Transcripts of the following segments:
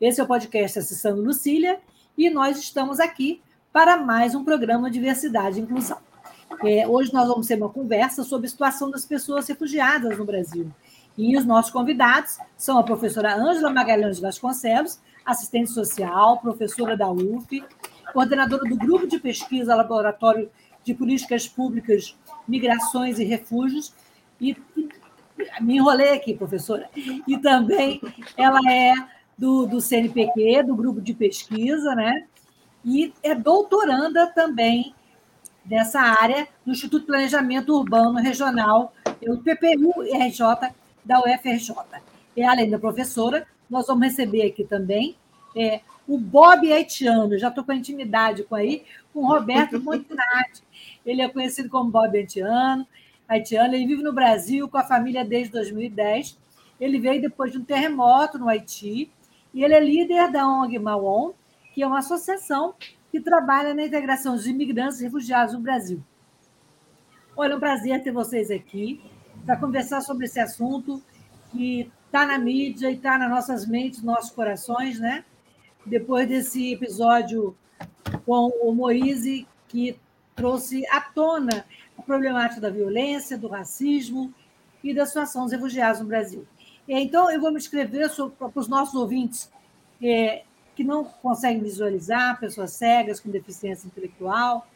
Esse é o podcast Acessando Lucília e nós estamos aqui para mais um programa Diversidade e Inclusão. É, hoje nós vamos ter uma conversa sobre a situação das pessoas refugiadas no Brasil. E os nossos convidados são a professora Ângela Magalhães Vasconcelos, assistente social, professora da UF, coordenadora do Grupo de Pesquisa Laboratório de Políticas Públicas, Migrações e Refúgios, e, e me enrolei aqui, professora, e também ela é do, do CNPq, do grupo de pesquisa, né? E é doutoranda também dessa área no Instituto de Planejamento Urbano Regional, o PPU-RJ da UFRJ. E além da professora, nós vamos receber aqui também é, o Bob Haitiano, já estou com intimidade com aí, com Roberto Montinati. Ele é conhecido como Bob Haitiano, haitiano, ele vive no Brasil com a família desde 2010. Ele veio depois de um terremoto no Haiti e ele é líder da ONG Mawon, que é uma associação que trabalha na integração dos imigrantes e refugiados no Brasil. Olha, é um prazer ter vocês aqui para conversar sobre esse assunto que está na mídia e está nas nossas mentes, nossos corações, né? Depois desse episódio com o Moise, que trouxe à tona a problemática da violência, do racismo e da situação dos refugiados no Brasil. Então, eu vou me escrever para os nossos ouvintes é, que não conseguem visualizar, pessoas cegas com deficiência intelectual.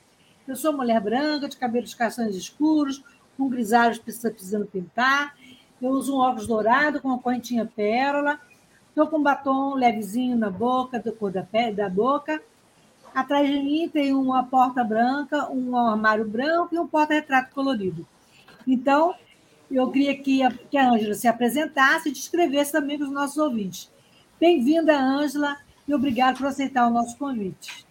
Eu sou mulher branca, de cabelos castanhos escuros, com grisalhos precisando pintar. Eu uso um óculos dourado com uma correntinha pérola. Estou com um batom levezinho na boca, da cor da, pele, da boca. Atrás de mim tem uma porta branca, um armário branco e um porta-retrato colorido. Então, eu queria que a, que a Ângela se apresentasse e descrevesse também para os nossos ouvintes. Bem-vinda, Ângela, e obrigado por aceitar o nosso convite.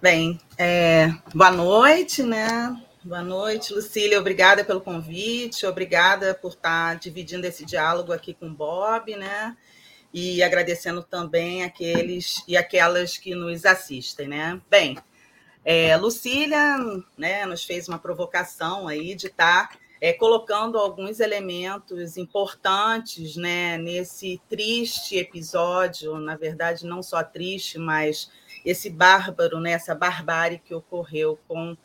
Bem, é, boa noite, né? Boa noite, Lucília. Obrigada pelo convite, obrigada por estar dividindo esse diálogo aqui com o Bob, né? E agradecendo também aqueles e aquelas que nos assistem, né? Bem, é, Lucília né, nos fez uma provocação aí de estar tá, é, colocando alguns elementos importantes né, nesse triste episódio, na verdade, não só triste, mas esse bárbaro, né, essa barbárie que ocorreu com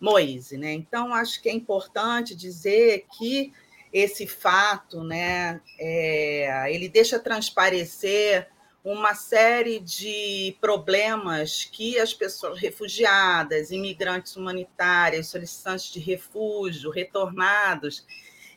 Moise. Né? Então, acho que é importante dizer que esse fato né, é, ele deixa transparecer uma série de problemas que as pessoas refugiadas, imigrantes humanitárias, solicitantes de refúgio, retornados,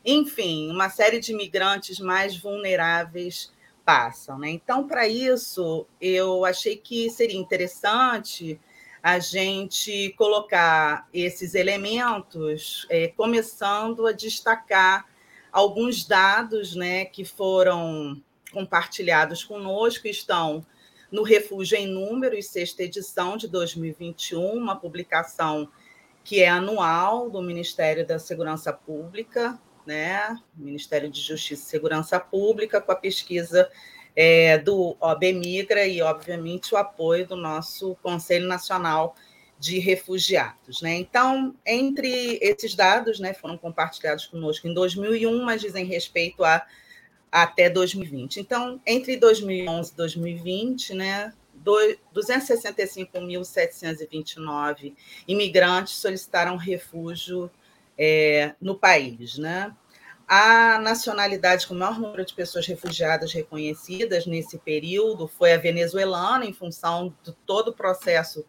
enfim, uma série de imigrantes mais vulneráveis passam. Né? Então, para isso, eu achei que seria interessante a gente colocar esses elementos, é, começando a destacar alguns dados né, que foram compartilhados conosco estão no Refúgio em Números, sexta edição de 2021, uma publicação que é anual do Ministério da Segurança Pública, né? Ministério de Justiça e Segurança Pública, com a pesquisa é, do OB Migra e, obviamente, o apoio do nosso Conselho Nacional de Refugiados. Né? Então, entre esses dados, né, foram compartilhados conosco em 2001, mas dizem respeito a até 2020. Então, entre 2011 e 2020, né, 265.729 imigrantes solicitaram refúgio é, no país. Né? a nacionalidade com o maior número de pessoas refugiadas reconhecidas nesse período foi a venezuelana, em função de todo o processo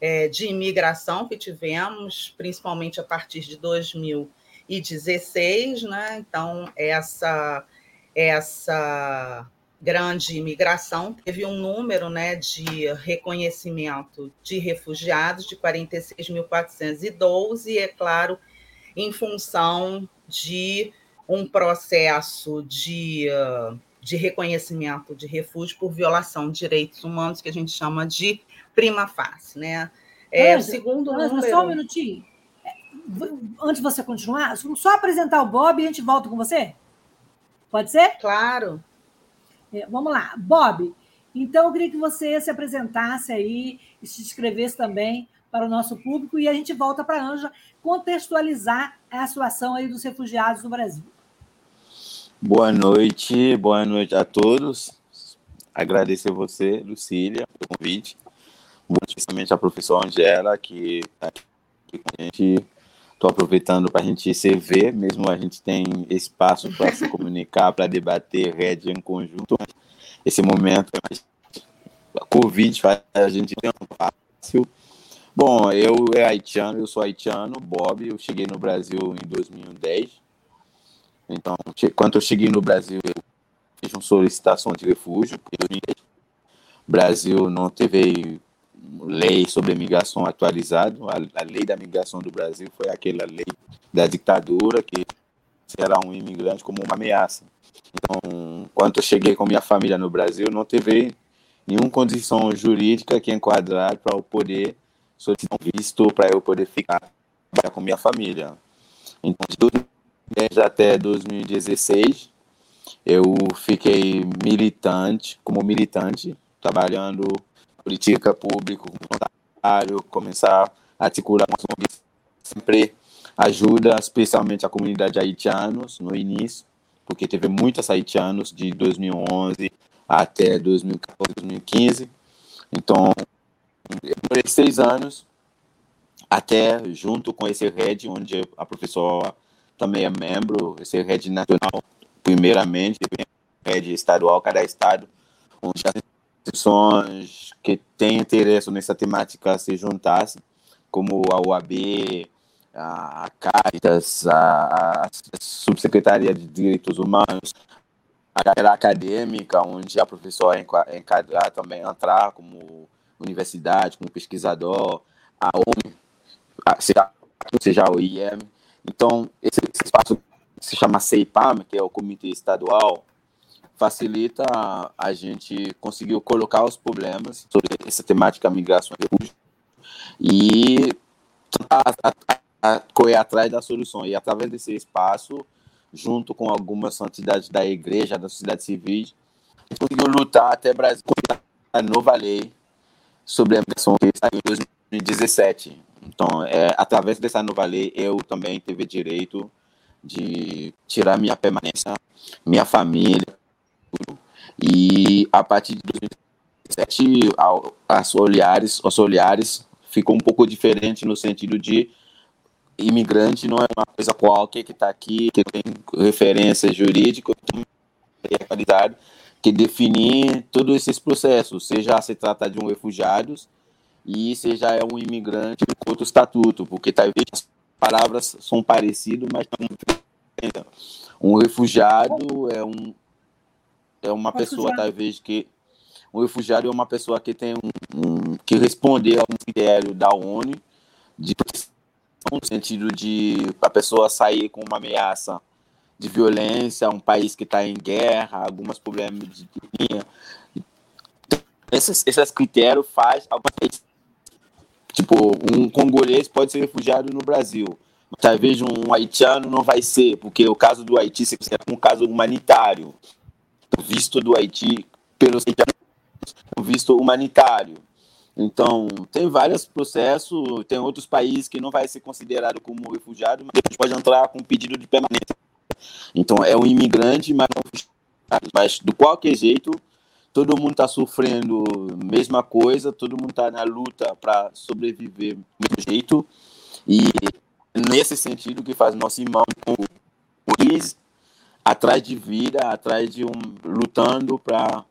é, de imigração que tivemos, principalmente a partir de 2016. Né? Então, essa, essa grande imigração teve um número né, de reconhecimento de refugiados de 46.412, e, é claro, em função de um processo de, de reconhecimento de refúgio por violação de direitos humanos, que a gente chama de prima facie. Né? É, segundo número... só um minutinho. É, antes de você continuar, só apresentar o Bob e a gente volta com você? Pode ser? Claro. É, vamos lá. Bob, então eu queria que você se apresentasse aí e se inscrevesse também para o nosso público e a gente volta para a Anja contextualizar a situação aí dos refugiados no Brasil. Boa noite, boa noite a todos. Agradecer você, Lucília, pelo convite. Muito especialmente a professora Angela, que está aqui com a gente. Estou aproveitando para a gente se ver, mesmo a gente tem espaço para se comunicar, para debater rede em conjunto. Esse momento, a Covid faz a gente ter um fácil. Bom, eu é haitiano, eu sou haitiano, Bob, eu cheguei no Brasil em 2010 então, quando eu cheguei no Brasil, eu fiz uma solicitação de refúgio, porque Brasil não teve lei sobre migração atualizada. A, a, lei da migração do Brasil foi aquela lei da ditadura que será um imigrante como uma ameaça. Então, quando eu cheguei com minha família no Brasil, não teve nenhuma condição jurídica que enquadrar para eu poder solicitar um visto para eu poder ficar com minha família. Então, de 2010 até 2016, eu fiquei militante, como militante, trabalhando política pública, voluntário, começar a articular sempre ajuda, especialmente a comunidade haitianos no início, porque teve muitos haitianos de 2011 até 2014, 2015. Então, por seis anos, até junto com esse RED, onde a professora também é membro, esse rede nacional, primeiramente, rede estadual, cada estado, onde as instituições que têm interesse nessa temática se juntassem, como a UAB, a Caritas, a, Subsecretaria de Direitos Humanos, a carreira acadêmica, onde a professora enquadrar também entrar como universidade, como pesquisador, a ONU, seja, seja o IEM, então, esse, esse espaço se chama CEIPAM, que é o Comitê Estadual, facilita a gente conseguir colocar os problemas sobre essa temática migração e correr atrás da solução. E através desse espaço, junto com algumas entidades da igreja, da sociedade civil, a gente conseguiu lutar até Brasil com a nova lei sobre a migração que está em 2017. Então, é, através dessa nova lei, eu também tive direito de tirar minha permanência, minha família. E a partir de 2007, as olhares, os olhares ficou um pouco diferente no sentido de imigrante não é uma coisa qualquer que está aqui, que tem referência jurídica, tem qualidade que definir todos esses processos, seja se trata de um refugiados, e já é um imigrante com outro estatuto, porque talvez as palavras são parecidas, mas não um refugiado é um é uma pessoa talvez que um refugiado é uma pessoa que tem um, um que responder a um critério da ONU de no sentido de a pessoa sair com uma ameaça de violência, um país que está em guerra, alguns problemas de linha. Esses, esses critérios faz algumas Tipo, um congolês pode ser refugiado no Brasil. Talvez um haitiano não vai ser, porque o caso do Haiti se considera um caso humanitário. O visto do Haiti pelos um visto humanitário. Então, tem vários processos, tem outros países que não vai ser considerado como refugiado, mas pode entrar com pedido de permanência. Então, é um imigrante, mas mas do qualquer jeito, todo mundo está sofrendo mesma coisa, todo mundo está na luta para sobreviver do mesmo jeito. E nesse sentido que faz nosso irmão o Luiz atrás de vida, atrás de um lutando para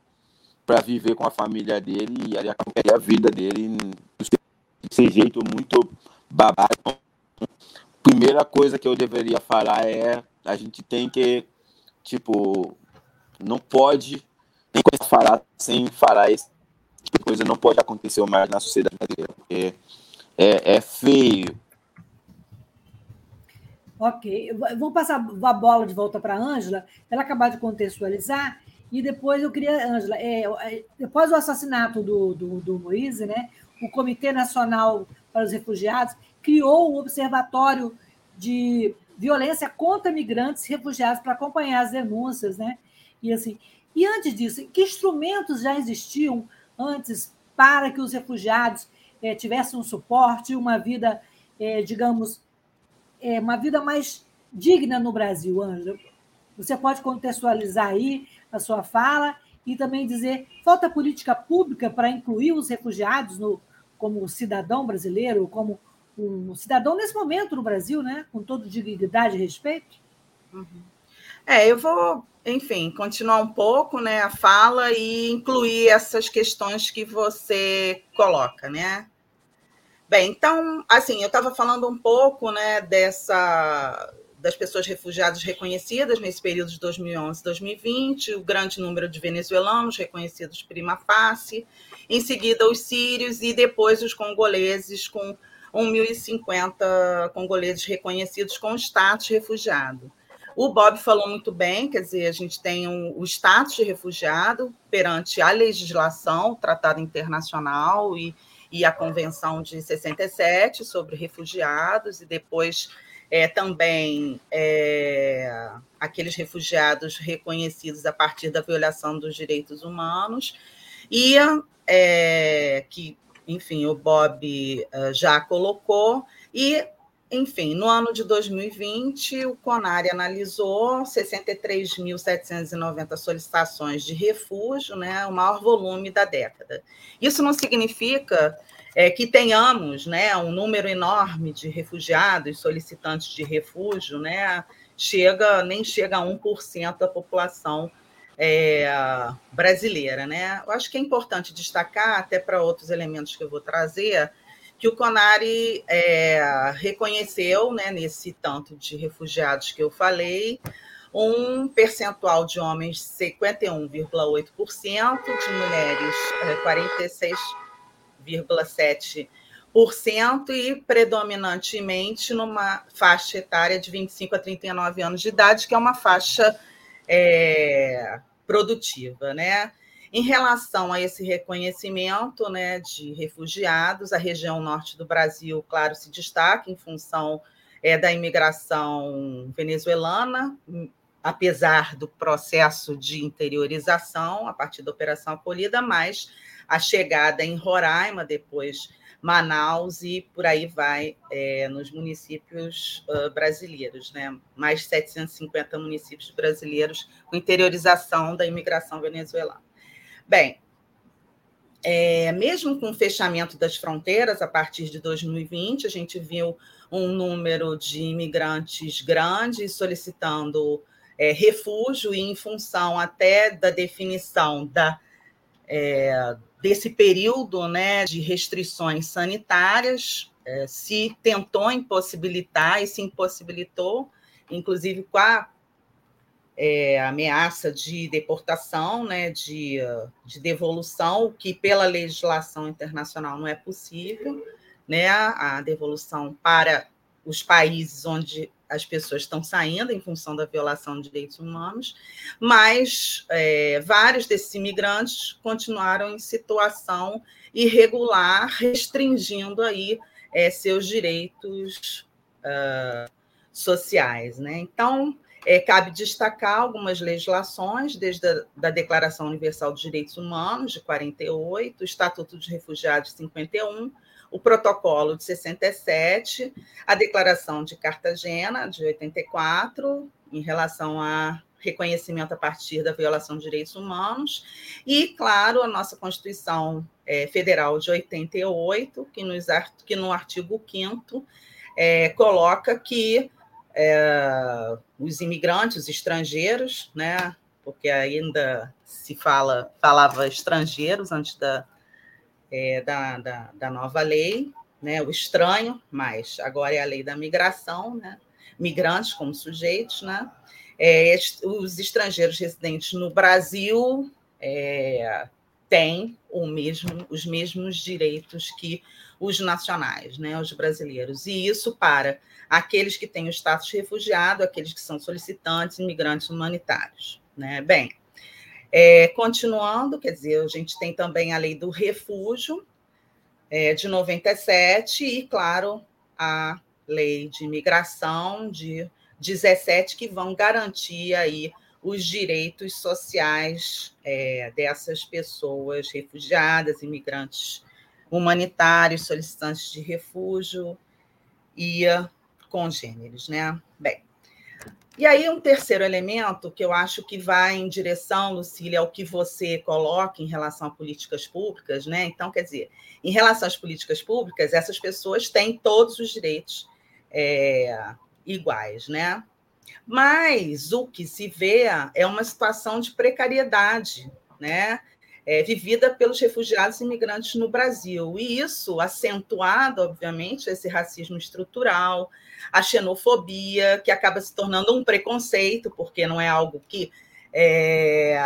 para viver com a família dele e a vida dele desse jeito muito babado. Primeira coisa que eu deveria falar é a gente tem que tipo não pode nem falar sem falar esse tipo coisa não pode acontecer mais na sociedade brasileira porque é, é feio Ok, vou passar a bola de volta para a Ângela, ela acabar de contextualizar, e depois eu queria, Ângela, é, é, depois do assassinato do, do, do Moise, né, o Comitê Nacional para os Refugiados criou o Observatório de Violência contra Migrantes e Refugiados para acompanhar as denúncias, né? E assim, e antes disso, que instrumentos já existiam antes para que os refugiados é, tivessem um suporte, uma vida, é, digamos, é, uma vida mais digna no Brasil, Ângela? Você pode contextualizar aí a sua fala e também dizer falta política pública para incluir os refugiados no, como cidadão brasileiro, como um cidadão nesse momento no Brasil, né? com toda dignidade e respeito? Uhum. É, eu vou, enfim, continuar um pouco né, a fala e incluir essas questões que você coloca, né? Bem, então, assim, eu estava falando um pouco né, dessa das pessoas refugiadas reconhecidas nesse período de 2011 2020, o grande número de venezuelanos reconhecidos prima facie, em seguida os sírios e depois os congoleses, com 1.050 congoleses reconhecidos com status refugiado. O Bob falou muito bem, quer dizer, a gente tem um, o status de refugiado perante a legislação, o Tratado Internacional e e a Convenção de 67 sobre refugiados, e depois é, também é, aqueles refugiados reconhecidos a partir da violação dos direitos humanos, e é, que, enfim, o Bob é, já colocou, e enfim, no ano de 2020, o CONARE analisou 63.790 solicitações de refúgio, né, o maior volume da década. Isso não significa é, que tenhamos né, um número enorme de refugiados, solicitantes de refúgio, né, chega, nem chega a 1% da população é, brasileira. Né? Eu acho que é importante destacar, até para outros elementos que eu vou trazer, que o CONARE é, reconheceu, né, nesse tanto de refugiados que eu falei, um percentual de homens 51,8%, de mulheres 46,7% é, e predominantemente numa faixa etária de 25 a 39 anos de idade, que é uma faixa é, produtiva, né? Em relação a esse reconhecimento né, de refugiados, a região norte do Brasil, claro, se destaca em função é, da imigração venezuelana, apesar do processo de interiorização a partir da Operação Acolhida, mas a chegada em Roraima, depois Manaus e por aí vai é, nos municípios uh, brasileiros, né? mais 750 municípios brasileiros com interiorização da imigração venezuelana. Bem, é, mesmo com o fechamento das fronteiras a partir de 2020, a gente viu um número de imigrantes grandes solicitando é, refúgio e em função até da definição da, é, desse período né, de restrições sanitárias, é, se tentou impossibilitar e se impossibilitou, inclusive com a é, ameaça de deportação, né, de, de devolução, que pela legislação internacional não é possível, né, a devolução para os países onde as pessoas estão saindo em função da violação de direitos humanos, mas é, vários desses imigrantes continuaram em situação irregular, restringindo aí é, seus direitos uh, sociais, né? Então, é, cabe destacar algumas legislações, desde a da Declaração Universal dos Direitos Humanos, de 48, o Estatuto dos Refugiados, de 51, o Protocolo de 67, a Declaração de Cartagena, de 84, em relação a reconhecimento a partir da violação de direitos humanos, e, claro, a nossa Constituição é, Federal de 88, que, nos, que no artigo 5 é, coloca que é, os imigrantes, os estrangeiros, né? Porque ainda se fala, falava estrangeiros antes da, é, da, da, da, nova lei, né? O estranho, mas agora é a lei da migração, né? Migrantes como sujeitos, né? É, os estrangeiros residentes no Brasil é, têm o mesmo, os mesmos direitos que os nacionais, né, os brasileiros. E isso para aqueles que têm o status de refugiado, aqueles que são solicitantes, imigrantes humanitários. Né? Bem, é, continuando, quer dizer, a gente tem também a lei do refúgio é, de 97 e, claro, a lei de imigração de 17 que vão garantir aí os direitos sociais é, dessas pessoas refugiadas, imigrantes humanitários, solicitantes de refúgio e congêneres, né? Bem, e aí um terceiro elemento que eu acho que vai em direção, Lucília, ao que você coloca em relação a políticas públicas, né? Então, quer dizer, em relação às políticas públicas, essas pessoas têm todos os direitos é, iguais, né? Mas o que se vê é uma situação de precariedade, né? É, vivida pelos refugiados e imigrantes no Brasil. E isso acentuado, obviamente, esse racismo estrutural, a xenofobia, que acaba se tornando um preconceito, porque não é algo que é,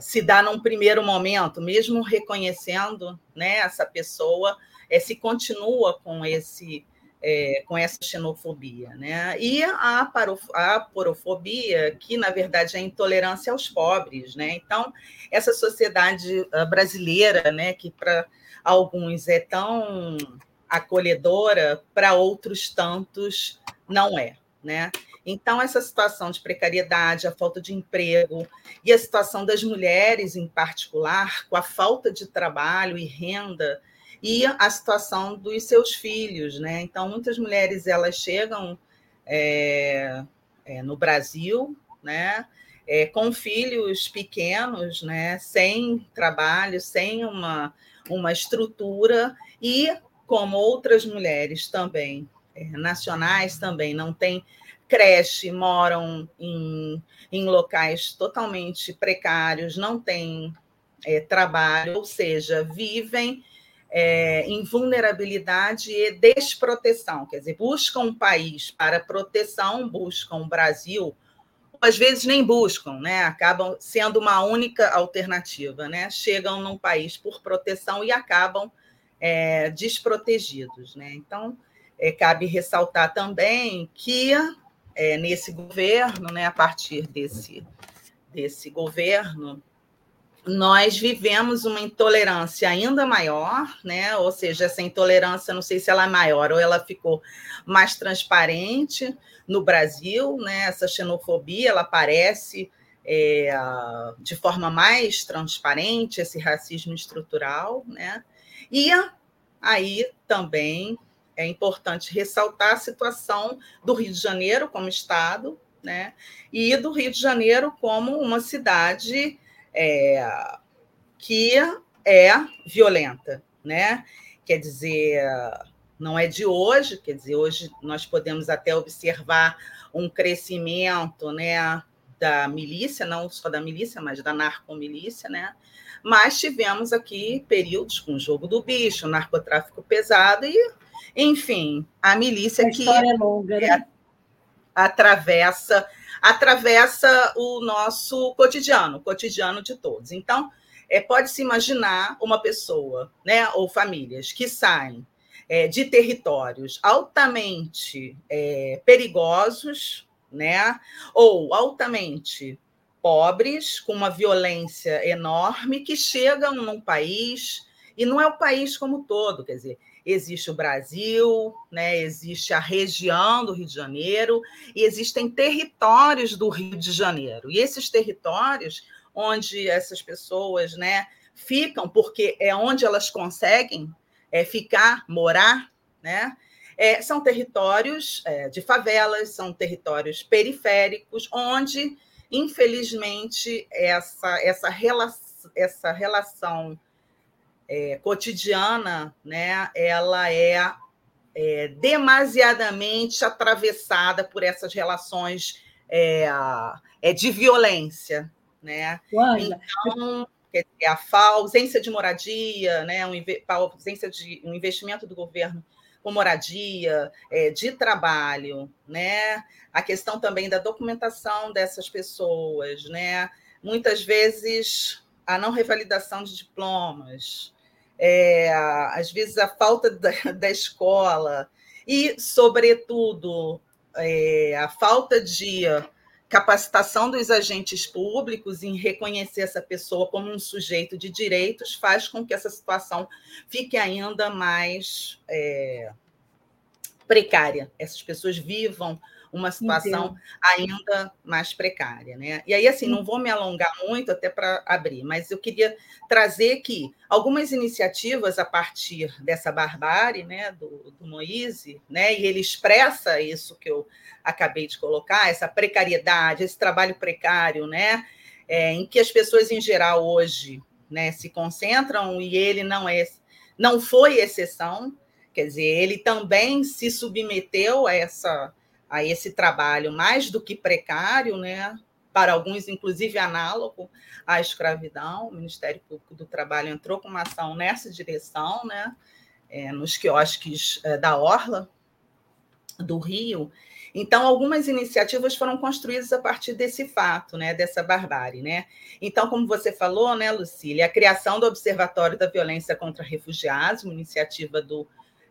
se dá num primeiro momento, mesmo reconhecendo né, essa pessoa, é, se continua com esse é, com essa xenofobia. Né? E a, a porofobia, que na verdade é a intolerância aos pobres. Né? Então, essa sociedade ah, brasileira, né, que para alguns é tão acolhedora, para outros tantos não é. Né? Então, essa situação de precariedade, a falta de emprego e a situação das mulheres, em particular, com a falta de trabalho e renda, e a situação dos seus filhos, né? Então, muitas mulheres elas chegam é, é, no Brasil, né? É, com filhos pequenos, né? Sem trabalho, sem uma, uma estrutura e como outras mulheres também é, nacionais também não têm creche, moram em, em locais totalmente precários, não têm é, trabalho, ou seja, vivem é, em vulnerabilidade e desproteção, quer dizer, buscam um país para proteção, buscam o Brasil, às vezes nem buscam, né? acabam sendo uma única alternativa, né? chegam num país por proteção e acabam é, desprotegidos. Né? Então, é, cabe ressaltar também que é, nesse governo, né, a partir desse, desse governo, nós vivemos uma intolerância ainda maior, né? Ou seja, essa intolerância, não sei se ela é maior ou ela ficou mais transparente no Brasil, né? Essa xenofobia, ela aparece é, de forma mais transparente, esse racismo estrutural, né? E aí também é importante ressaltar a situação do Rio de Janeiro como estado, né? E do Rio de Janeiro como uma cidade é, que é violenta, né? Quer dizer, não é de hoje, quer dizer, hoje nós podemos até observar um crescimento, né, da milícia, não só da milícia, mas da narcomilícia, né? Mas tivemos aqui períodos com o jogo do bicho, narcotráfico pesado e, enfim, a milícia a que é longa, né? atravessa atravessa o nosso cotidiano, o cotidiano de todos. Então, é, pode-se imaginar uma pessoa, né, ou famílias que saem é, de territórios altamente é, perigosos, né, ou altamente pobres, com uma violência enorme, que chegam num país, e não é o país como todo, quer dizer, existe o Brasil, né, existe a região do Rio de Janeiro e existem territórios do Rio de Janeiro. E esses territórios onde essas pessoas né, ficam, porque é onde elas conseguem é, ficar, morar, né? É, são territórios é, de favelas, são territórios periféricos, onde, infelizmente, essa, essa, rela essa relação é, cotidiana, né, ela é, é, demasiadamente atravessada por essas relações é, é, de violência. Né? Então, a ausência de moradia, né? a ausência de um investimento do governo com moradia, é, de trabalho, né? A questão também da documentação dessas pessoas, né? Muitas vezes a não revalidação de diplomas, é, às vezes a falta da, da escola e, sobretudo, é, a falta de capacitação dos agentes públicos em reconhecer essa pessoa como um sujeito de direitos faz com que essa situação fique ainda mais é, precária. Essas pessoas vivam uma situação Entendo. ainda mais precária. Né? E aí, assim, não vou me alongar muito até para abrir, mas eu queria trazer que algumas iniciativas a partir dessa barbárie né, do, do Moise, né, e ele expressa isso que eu acabei de colocar, essa precariedade, esse trabalho precário, né, é, em que as pessoas em geral hoje né, se concentram e ele não é, não foi exceção, quer dizer, ele também se submeteu a essa a esse trabalho mais do que precário, né? para alguns, inclusive, análogo à escravidão. O Ministério Público do Trabalho entrou com uma ação nessa direção, né? É, nos quiosques é, da Orla do Rio. Então, algumas iniciativas foram construídas a partir desse fato, né, dessa barbárie. Né? Então, como você falou, né, Lucília, a criação do Observatório da Violência contra Refugiados, uma iniciativa do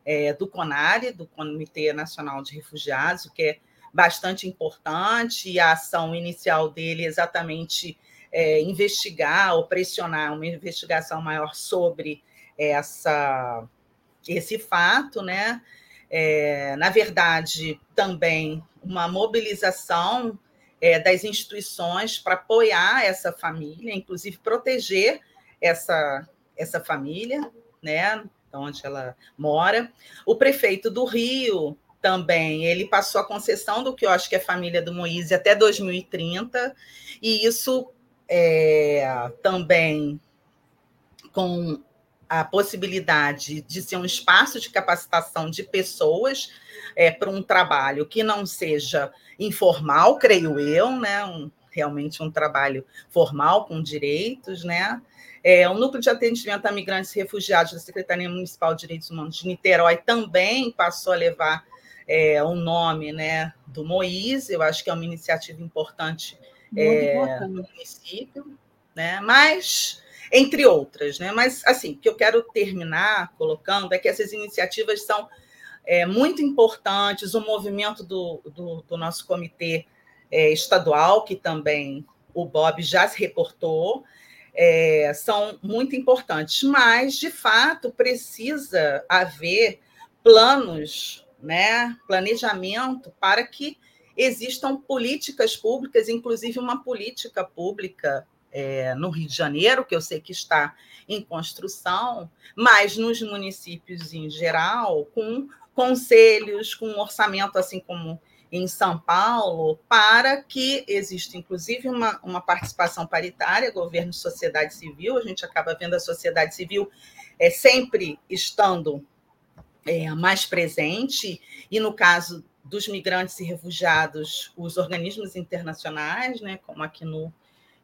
é, do CONARE, do Comitê Nacional de Refugiados, o que é bastante importante, e a ação inicial dele é exatamente é, investigar ou pressionar uma investigação maior sobre essa, esse fato, né? É, na verdade, também uma mobilização é, das instituições para apoiar essa família, inclusive proteger essa, essa família, né? Onde ela mora. O prefeito do Rio também, ele passou a concessão do que eu acho que é família do Moise até 2030, e isso é, também com a possibilidade de ser um espaço de capacitação de pessoas é, para um trabalho que não seja informal, creio eu, né? Um, realmente um trabalho formal com direitos, né? É, o Núcleo de Atendimento a Migrantes e Refugiados da Secretaria Municipal de Direitos Humanos de Niterói também passou a levar é, o nome né, do Moís, eu acho que é uma iniciativa importante, é, no município, né? mas, entre outras. Né? Mas, assim, o que eu quero terminar colocando é que essas iniciativas são é, muito importantes, o movimento do, do, do nosso comitê é, estadual, que também o Bob já se reportou, é, são muito importantes, mas, de fato, precisa haver planos, né, planejamento para que existam políticas públicas, inclusive uma política pública é, no Rio de Janeiro, que eu sei que está em construção, mas nos municípios em geral, com conselhos, com um orçamento, assim como em São Paulo para que exista, inclusive, uma, uma participação paritária, governo e sociedade civil. A gente acaba vendo a sociedade civil é, sempre estando é, mais presente, e no caso dos migrantes e refugiados, os organismos internacionais, né, como aqui no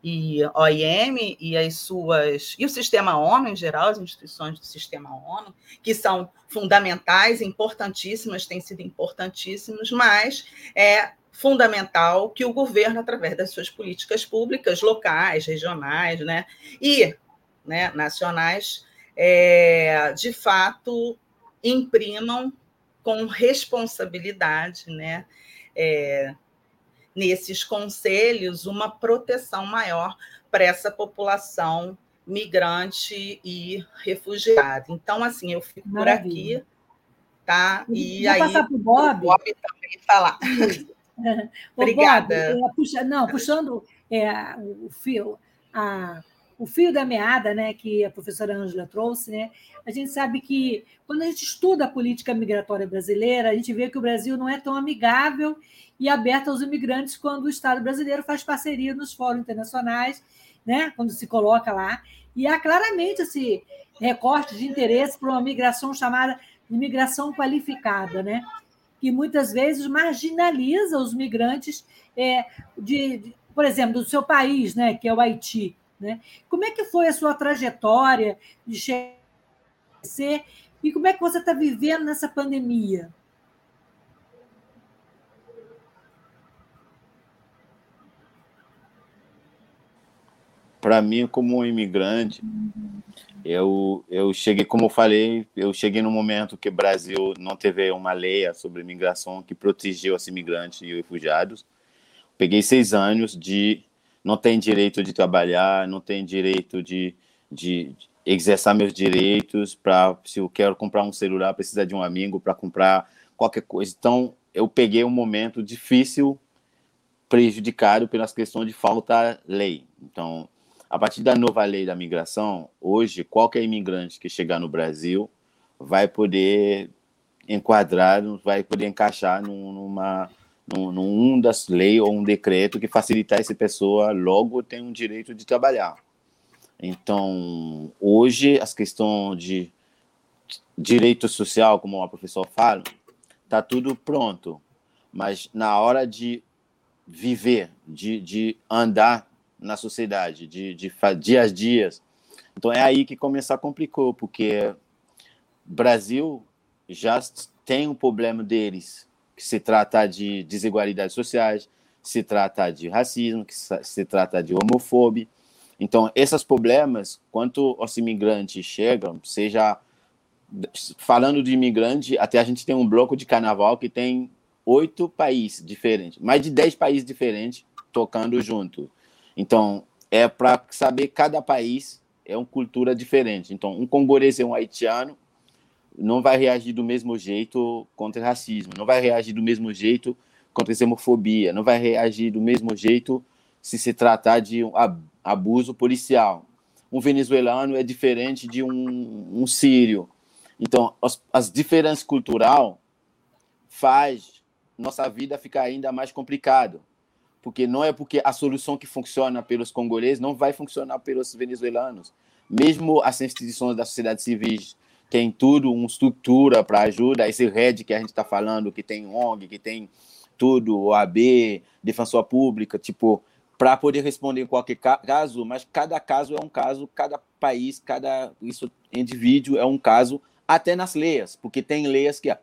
e OIM e as suas e o sistema ONU em geral, as instituições do sistema ONU, que são fundamentais, importantíssimas, têm sido importantíssimos, mas é fundamental que o governo, através das suas políticas públicas locais, regionais, né, e né, nacionais, é, de fato imprimam com responsabilidade, né, é, nesses conselhos uma proteção maior para essa população migrante e refugiada. Então, assim, eu fico Maravilha. por aqui, tá? E Vou aí passar para o Bob. Bob também falar. Obrigada. Bob, puxa, não, puxando é, o fio, a, o fio da meada, né, que a professora Ângela trouxe, né, a gente sabe que quando a gente estuda a política migratória brasileira, a gente vê que o Brasil não é tão amigável e aberto aos imigrantes quando o Estado brasileiro faz parceria nos fóruns internacionais, né, quando se coloca lá. E há claramente esse recorte de interesse por uma migração chamada imigração qualificada, né? que muitas vezes marginaliza os migrantes é, de, de, por exemplo, do seu país, né, que é o Haiti. Né? Como é que foi a sua trajetória de chegar e como é que você está vivendo nessa pandemia? Para mim, como um imigrante, eu, eu cheguei, como eu falei, eu cheguei no momento que o Brasil não teve uma lei sobre imigração que protegeu os imigrantes e refugiados. Peguei seis anos de não tem direito de trabalhar, não tem direito de, de exercer meus direitos para se eu quero comprar um celular precisa de um amigo para comprar qualquer coisa. Então eu peguei um momento difícil, prejudicado pelas questões de falta lei. Então a partir da nova lei da migração, hoje qualquer imigrante que chegar no Brasil vai poder enquadrar, vai poder encaixar numa num, num das leis ou um decreto que facilitar essa pessoa logo tem um direito de trabalhar. Então, hoje as questões de direito social, como a professora fala, tá tudo pronto, mas na hora de viver, de, de andar na sociedade, de, de dia a dias. Então é aí que começa a complicar, porque Brasil já tem um problema deles, que se trata de desigualdades sociais, se trata de racismo, que se trata de homofobia. Então, esses problemas, quando os imigrantes chegam, seja falando de imigrante, até a gente tem um bloco de carnaval que tem oito países diferentes, mais de dez países diferentes tocando junto. Então, é para saber cada país é uma cultura diferente. Então, um congolês e um haitiano não vai reagir do mesmo jeito contra racismo, não vai reagir do mesmo jeito contra xenofobia, não vai reagir do mesmo jeito se se tratar de um abuso policial. Um venezuelano é diferente de um, um sírio. Então, as, as diferenças culturais faz nossa vida ficar ainda mais complicado porque não é porque a solução que funciona pelos congoleses não vai funcionar pelos venezuelanos. Mesmo as instituições da sociedade civil têm tudo, uma estrutura para ajuda, esse RED que a gente está falando, que tem ONG, que tem tudo, OAB, Defensor Pública, tipo, para poder responder em qualquer caso, mas cada caso é um caso, cada país, cada isso, indivíduo é um caso, até nas leis, porque tem leis que,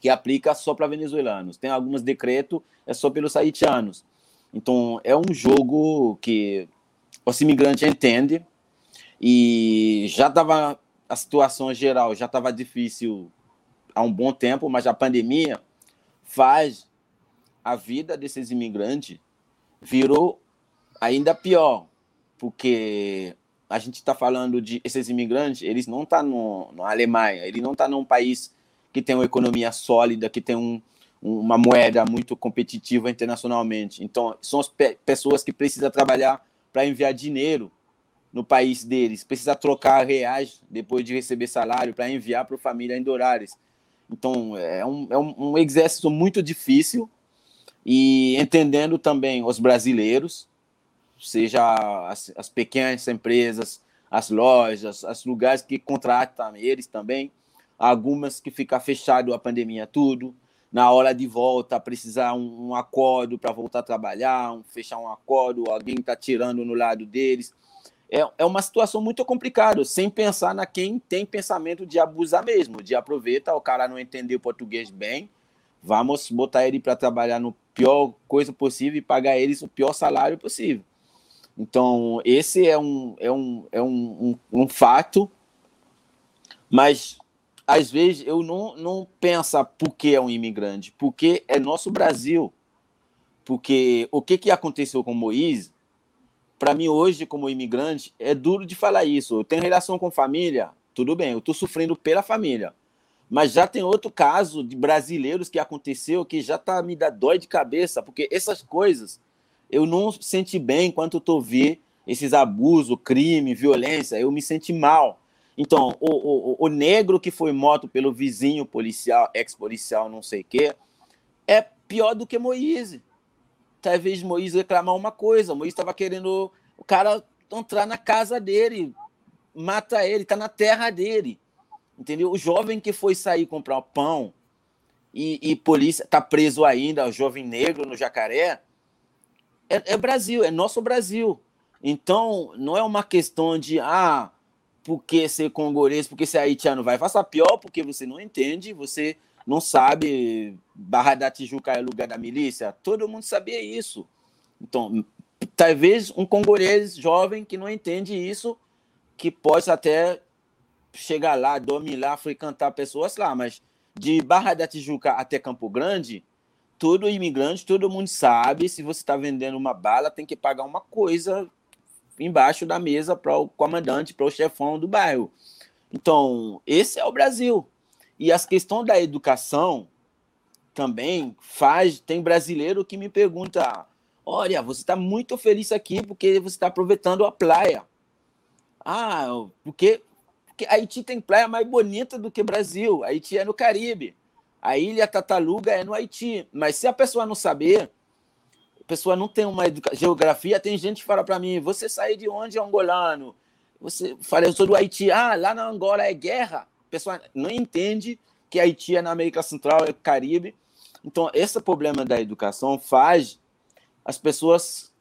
que aplica só para venezuelanos, tem alguns decretos é só pelos haitianos. Então, é um jogo que os imigrantes entendem e já estava a situação geral já estava difícil há um bom tempo, mas a pandemia faz a vida desses imigrantes virou ainda pior, porque a gente está falando de esses imigrantes, eles não estão tá na Alemanha, ele não está num país que tem uma economia sólida, que tem um, uma moeda muito competitiva internacionalmente. Então, são as pe pessoas que precisam trabalhar para enviar dinheiro no país deles, precisa trocar reais depois de receber salário para enviar para a família em dólares. Então, é um, é um, exército muito difícil e entendendo também os brasileiros, seja as, as pequenas empresas, as lojas, os lugares que contratam eles também, algumas que ficam fechado a pandemia tudo, na hora de volta precisar um, um acordo para voltar a trabalhar, um, fechar um acordo, alguém está tirando no lado deles. É, é uma situação muito complicada, sem pensar na quem tem pensamento de abusar mesmo, de aproveitar, o cara não entender o português bem, vamos botar ele para trabalhar no pior coisa possível e pagar eles o pior salário possível. Então, esse é um, é um, é um, um, um fato, mas às vezes eu não, não penso por que é um imigrante, porque é nosso Brasil. Porque o que, que aconteceu com Moisés, para mim hoje, como imigrante, é duro de falar isso. Eu tenho relação com família, tudo bem, eu estou sofrendo pela família. Mas já tem outro caso de brasileiros que aconteceu que já tá me dá dói de cabeça, porque essas coisas eu não senti bem enquanto estou vendo esses abusos, crime, violência, eu me senti mal. Então, o, o, o negro que foi morto pelo vizinho policial, ex-policial, não sei o quê, é pior do que Moisés. Talvez Moisés reclamar uma coisa. Moisés estava querendo o cara entrar na casa dele, mata ele, está na terra dele. entendeu? O jovem que foi sair comprar pão e, e polícia está preso ainda, o jovem negro no Jacaré, é, é Brasil, é nosso Brasil. Então, não é uma questão de, ah, porque ser congolês, porque ser haitiano vai. Faça pior porque você não entende, você não sabe Barra da Tijuca é lugar da milícia. Todo mundo sabia isso. Então, talvez um congolês jovem que não entende isso, que pode até chegar lá, dormir lá, frequentar pessoas lá, mas de Barra da Tijuca até Campo Grande, todo imigrante, todo mundo sabe, se você está vendendo uma bala, tem que pagar uma coisa embaixo da mesa para o comandante, para o chefão do bairro. Então, esse é o Brasil. E as questões da educação também faz. Tem brasileiro que me pergunta: olha, você está muito feliz aqui porque você está aproveitando a praia. Ah, porque, porque Haiti tem praia mais bonita do que Brasil. Haiti é no Caribe. A ilha Tataluga é no Haiti. Mas se a pessoa não saber, a pessoa não tem uma educa... geografia, tem gente que fala para mim: você saiu de onde, angolano? Você fala, eu sou do Haiti. Ah, lá na Angola é guerra pessoa não entende que Haiti é na América Central, é Caribe. Então, esse problema da educação faz as pessoas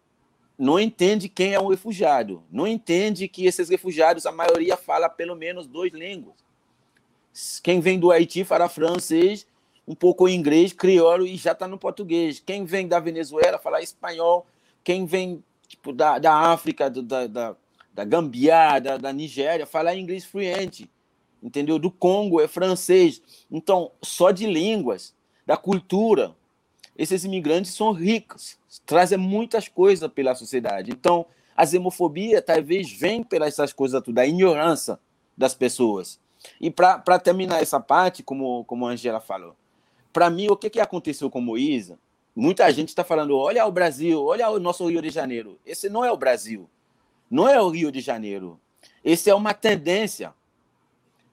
não entendem quem é um refugiado, não entende que esses refugiados, a maioria fala pelo menos duas línguas. Quem vem do Haiti fala francês, um pouco inglês, crioulo e já está no português. Quem vem da Venezuela fala espanhol. Quem vem tipo, da, da África, do, da, da, da Gambia, da, da Nigéria, fala inglês fluente entendeu? Do Congo é francês. Então, só de línguas, da cultura, esses imigrantes são ricos, trazem muitas coisas pela sociedade. Então, a xenofobia talvez vem pelas essas coisas tudo, a ignorância das pessoas. E para terminar essa parte, como, como a Angela falou, para mim, o que, que aconteceu com Moisés? Muita gente está falando: olha o Brasil, olha o nosso Rio de Janeiro. Esse não é o Brasil, não é o Rio de Janeiro. Esse é uma tendência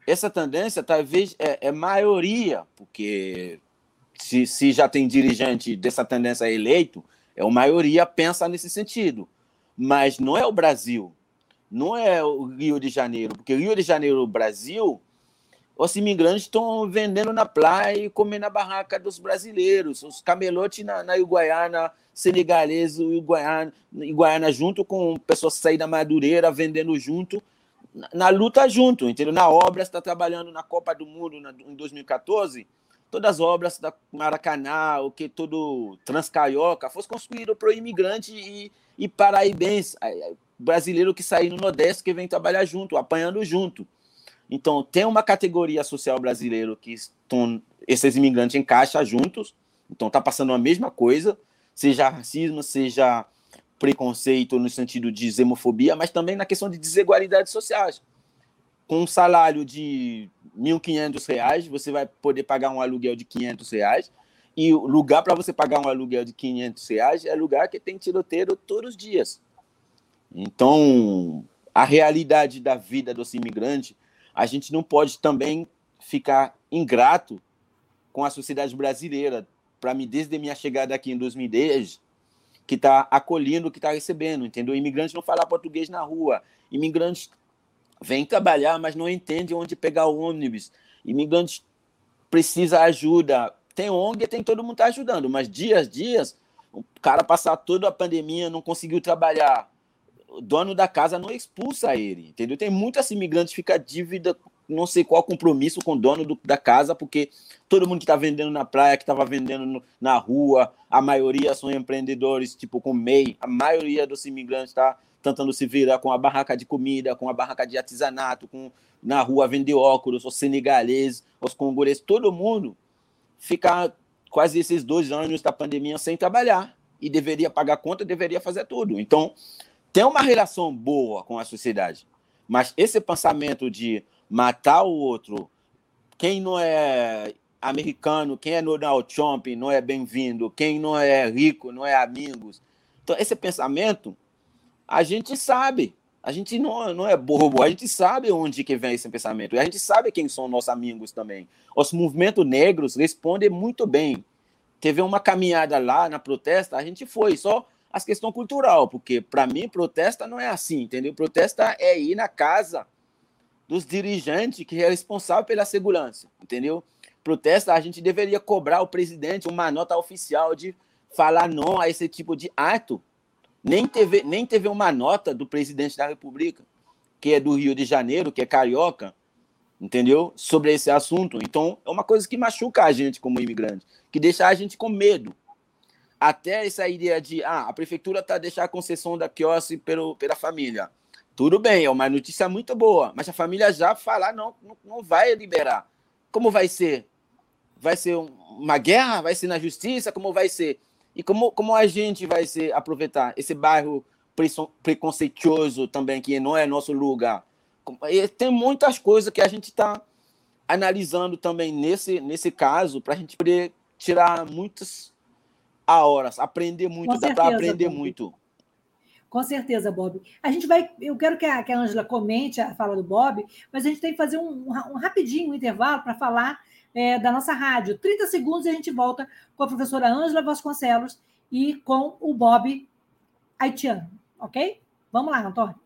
essa tendência talvez é, é maioria, porque se, se já tem dirigente dessa tendência eleito, é a maioria pensa nesse sentido. Mas não é o Brasil, não é o Rio de Janeiro, porque Rio de Janeiro, o Brasil, os imigrantes estão vendendo na praia e comendo na barraca dos brasileiros, os camelotes na, na Iguaiana, senegalês, Iguaiana, Iguaiana junto com pessoas sair da Madureira vendendo junto na luta junto, entendeu? Na obra, está trabalhando na Copa do Mundo na, em 2014, todas as obras da Maracanã, o que todo Transcarioca, fosse construído para o imigrante e, e paraíbense, brasileiro que sair no Nordeste, que vem trabalhar junto, apanhando junto. Então, tem uma categoria social brasileira que estão, esses imigrantes encaixam juntos, então está passando a mesma coisa, seja racismo, seja preconceito no sentido de xenofobia, mas também na questão de desigualdades sociais. Com um salário de R$ 1.500, você vai poder pagar um aluguel de 500 reais, e o lugar para você pagar um aluguel de 500 reais é lugar que tem tiroteio todos os dias. Então, a realidade da vida dos imigrantes, a gente não pode também ficar ingrato com a sociedade brasileira. Para mim, desde minha chegada aqui em 2010, que está acolhendo, que está recebendo, entendeu? Imigrantes não falam português na rua, imigrantes vêm trabalhar, mas não entendem onde pegar o ônibus, imigrantes precisa ajuda. Tem ONG, tem todo mundo está ajudando, mas dias, dias, o cara passar toda a pandemia, não conseguiu trabalhar, o dono da casa não expulsa ele, entendeu? Tem muitas imigrantes que fica dívida não sei qual compromisso com o dono do, da casa, porque todo mundo que está vendendo na praia, que estava vendendo no, na rua, a maioria são empreendedores, tipo com MEI, a maioria dos imigrantes está tentando se virar com a barraca de comida, com a barraca de artesanato, com na rua vender óculos, os senegaleses, os congoleses, todo mundo ficar quase esses dois anos da pandemia sem trabalhar e deveria pagar conta, deveria fazer tudo. Então, tem uma relação boa com a sociedade, mas esse pensamento de matar o outro. Quem não é americano, quem é Donald Trump não é bem-vindo, quem não é rico não é amigos. Então, esse pensamento, a gente sabe. A gente não, não é bobo, a gente sabe onde que vem esse pensamento. E a gente sabe quem são nossos amigos também. Os movimentos negros respondem muito bem. Teve uma caminhada lá na protesta, a gente foi, só as questão cultural, porque para mim protesta não é assim, entendeu? Protesta é ir na casa dos dirigentes que é responsável pela segurança, entendeu? Protesta, a gente deveria cobrar o presidente uma nota oficial de falar não a esse tipo de ato. Nem teve, nem teve uma nota do presidente da República, que é do Rio de Janeiro, que é carioca, entendeu? Sobre esse assunto. Então, é uma coisa que machuca a gente como imigrante, que deixa a gente com medo. Até essa ideia de, ah, a prefeitura está deixando a concessão da quiosque pelo, pela família. Tudo bem, é uma notícia muito boa, mas a família já falar não, não, não vai liberar. Como vai ser? Vai ser uma guerra? Vai ser na justiça? Como vai ser? E como, como a gente vai se aproveitar esse bairro preconceituoso também, que não é nosso lugar? E tem muitas coisas que a gente está analisando também nesse, nesse caso, para a gente poder tirar muitas horas, aprender muito, dá para aprender muito. Com certeza, Bob. A gente vai. Eu quero que a, que a Angela comente a fala do Bob, mas a gente tem que fazer um, um rapidinho um intervalo para falar é, da nossa rádio. 30 segundos e a gente volta com a professora Ângela Vasconcelos e com o Bob haitiano, ok? Vamos lá, Antônio.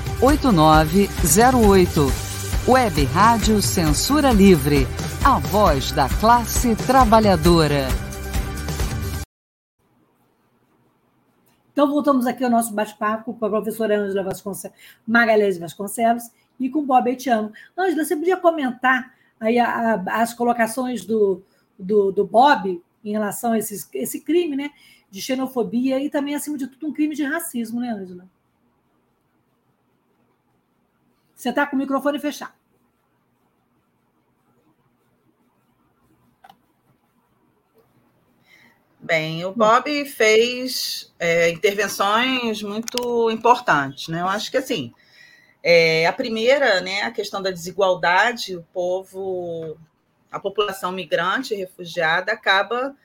8908 Web Rádio Censura Livre, a voz da classe trabalhadora. Então, voltamos aqui ao nosso bate-papo com a professora Ângela Vasconcelos, Magalhães Vasconcelos e com o Bob Etiano. Ângela, você podia comentar aí a, a, as colocações do, do, do, Bob em relação a esses, esse crime né, de xenofobia e também, acima de tudo, um crime de racismo, né, Ângela? Você está com o microfone fechado. Bem, o Bob fez é, intervenções muito importantes, né? Eu acho que assim, é, a primeira, né, a questão da desigualdade, o povo, a população migrante, refugiada, acaba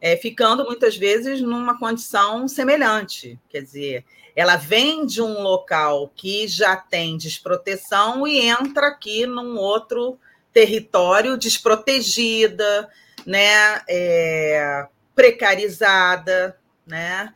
é, ficando muitas vezes numa condição semelhante. Quer dizer, ela vem de um local que já tem desproteção e entra aqui num outro território desprotegida, né? É, precarizada, né?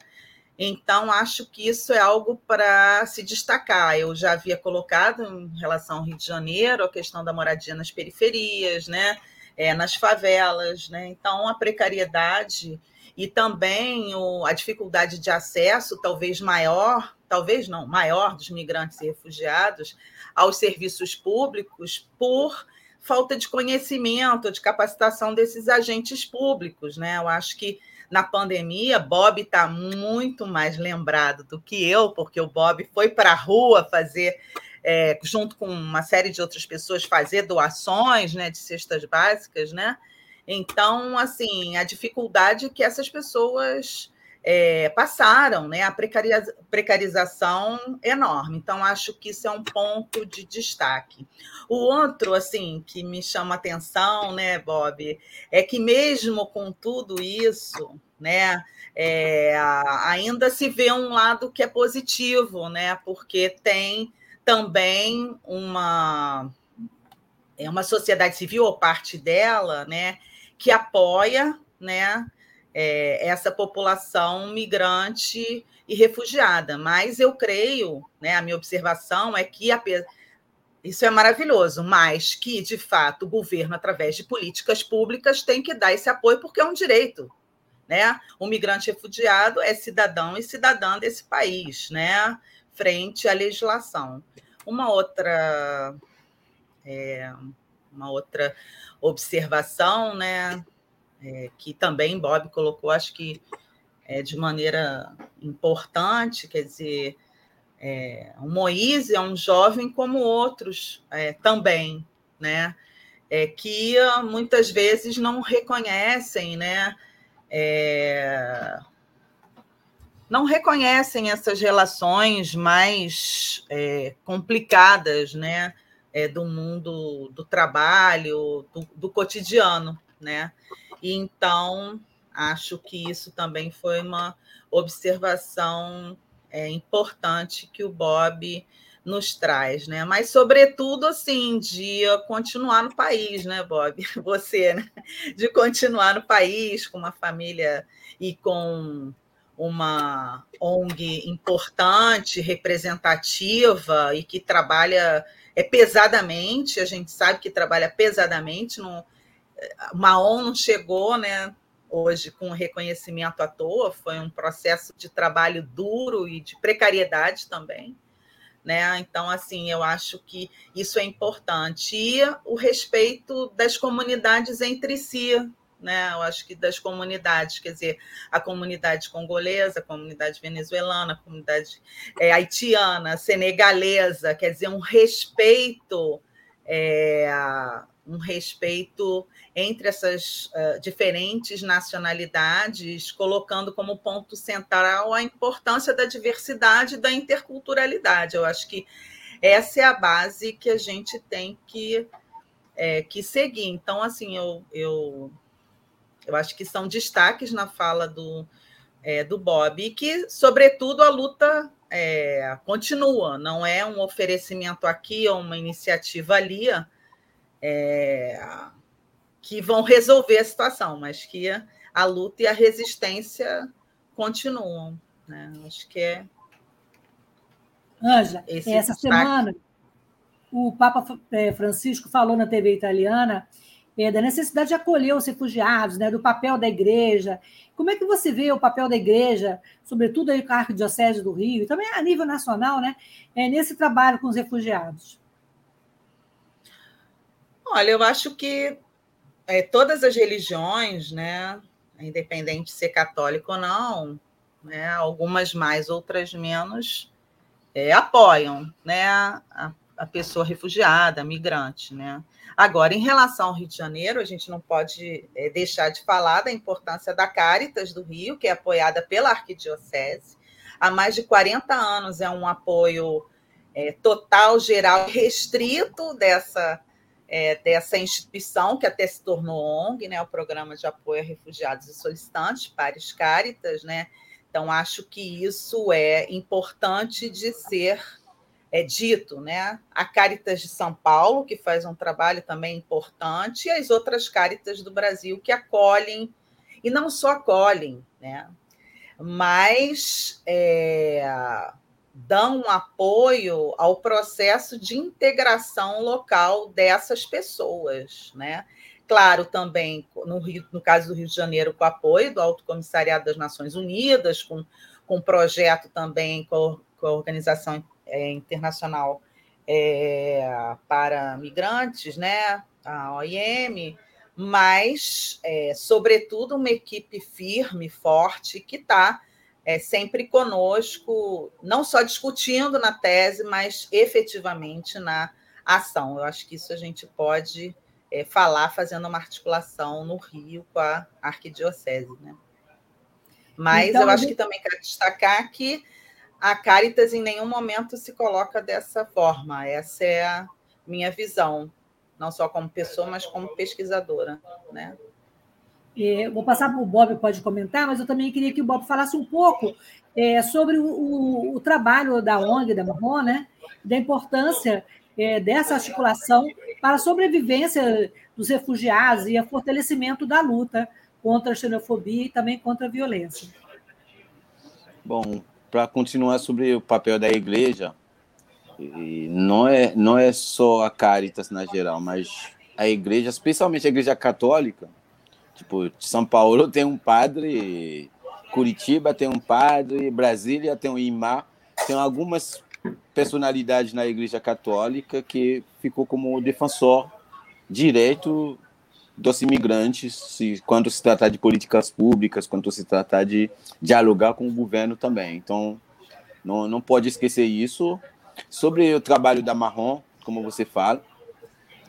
Então, acho que isso é algo para se destacar. Eu já havia colocado em relação ao Rio de Janeiro a questão da moradia nas periferias, né? É, nas favelas, né? Então, a precariedade e também o, a dificuldade de acesso, talvez maior, talvez não, maior dos migrantes e refugiados aos serviços públicos por falta de conhecimento, de capacitação desses agentes públicos, né? Eu acho que na pandemia, Bob está muito mais lembrado do que eu, porque o Bob foi para a rua fazer, é, junto com uma série de outras pessoas, fazer doações né, de cestas básicas, né? Então, assim, a dificuldade que essas pessoas é, passaram, né? A precariza precarização enorme. Então, acho que isso é um ponto de destaque. O outro, assim, que me chama atenção, né, Bob, é que mesmo com tudo isso, né, é, ainda se vê um lado que é positivo, né? Porque tem também uma é uma sociedade civil ou parte dela, né, que apoia, né, é, essa população migrante e refugiada. Mas eu creio, né, a minha observação é que a, isso é maravilhoso, mas que, de fato, o governo, através de políticas públicas, tem que dar esse apoio, porque é um direito. Né? O migrante refugiado é cidadão e cidadã desse país, né? frente à legislação. Uma outra, é, uma outra observação, né? é, que também Bob colocou, acho que é, de maneira importante, quer dizer, é, o Moise é um jovem como outros é, também, né? É, que muitas vezes não reconhecem, né? É, não reconhecem essas relações mais é, complicadas, né? É, do mundo do trabalho, do, do cotidiano, né? E então, acho que isso também foi uma observação é, importante que o Bob nos traz, né? Mas, sobretudo, assim, de continuar no país, né, Bob? Você, né? De continuar no país com uma família e com uma ONG importante, representativa e que trabalha é, pesadamente, a gente sabe que trabalha pesadamente no, Maon não chegou, né? Hoje com reconhecimento à toa, foi um processo de trabalho duro e de precariedade também, né? Então, assim, eu acho que isso é importante e o respeito das comunidades entre si, né? Eu acho que das comunidades, quer dizer, a comunidade congolesa, a comunidade venezuelana, a comunidade é, haitiana, senegalesa, quer dizer, um respeito, é, um respeito entre essas uh, diferentes nacionalidades, colocando como ponto central a importância da diversidade e da interculturalidade. Eu acho que essa é a base que a gente tem que, é, que seguir. Então, assim, eu, eu, eu acho que são destaques na fala do, é, do Bob, e que, sobretudo, a luta é, continua, não é um oferecimento aqui ou uma iniciativa ali. É, que vão resolver a situação, mas que a, luta e a resistência continuam. Né? Acho que é. Anja, essa destaque. semana o Papa é, Francisco falou na TV italiana é, da necessidade de acolher os refugiados, né, do papel da igreja. Como é que você vê o papel da igreja, sobretudo aí com a Arquidiocese do Rio, e também a nível nacional, né, é, nesse trabalho com os refugiados? Olha, eu acho que é, todas as religiões, né, independente de ser católico ou não, né, algumas mais, outras menos, é, apoiam né, a, a, pessoa refugiada, migrante. Né? Agora, em relação ao Rio de Janeiro, a gente não pode é, deixar de falar da importância da Caritas do Rio, que é apoiada pela Arquidiocese. Há mais de 40 anos é um apoio é, total, geral, restrito dessa é, dessa instituição, que até se tornou ONG, né, o Programa de Apoio a Refugiados e Solicitantes, Pares Caritas, né? Então, acho que isso é importante de ser é, dito, né? A Caritas de São Paulo, que faz um trabalho também importante, e as outras Caritas do Brasil que acolhem, e não só acolhem, né? Mas é, dão apoio ao processo de integração local dessas pessoas, né? Claro, também no, Rio, no caso do Rio de Janeiro, com apoio do Alto Comissariado das Nações Unidas, com, com projeto também com, com a Organização é, Internacional é, para Migrantes, né? a OIM, mas, é, sobretudo, uma equipe firme, forte, que está é, sempre conosco, não só discutindo na tese, mas efetivamente na ação. Eu acho que isso a gente pode é, falar fazendo uma articulação no Rio com a arquidiocese. Né? Mas então, eu acho que também quero destacar que a Caritas em nenhum momento se coloca dessa forma. Essa é a minha visão, não só como pessoa, mas como pesquisadora. Né? É, vou passar para o Bob, pode comentar, mas eu também queria que o Bob falasse um pouco é, sobre o, o, o, trabalho da ONG, da Marrom, né? da importância é, dessa articulação para a sobrevivência dos refugiados e o fortalecimento da luta contra a xenofobia e também contra a violência. Bom, para continuar sobre o papel da igreja, não é, não é só a Caritas na geral, mas a igreja, especialmente a igreja católica, tipo, São Paulo tem um padre, Curitiba tem um padre, Brasília tem um imã, tem algumas personalidades na igreja católica que ficou como defensor direto dos imigrantes, se, quando se tratar de políticas públicas, quando se tratar de dialogar com o governo também. Então, não, não pode esquecer isso. Sobre o trabalho da Marrom, como você fala,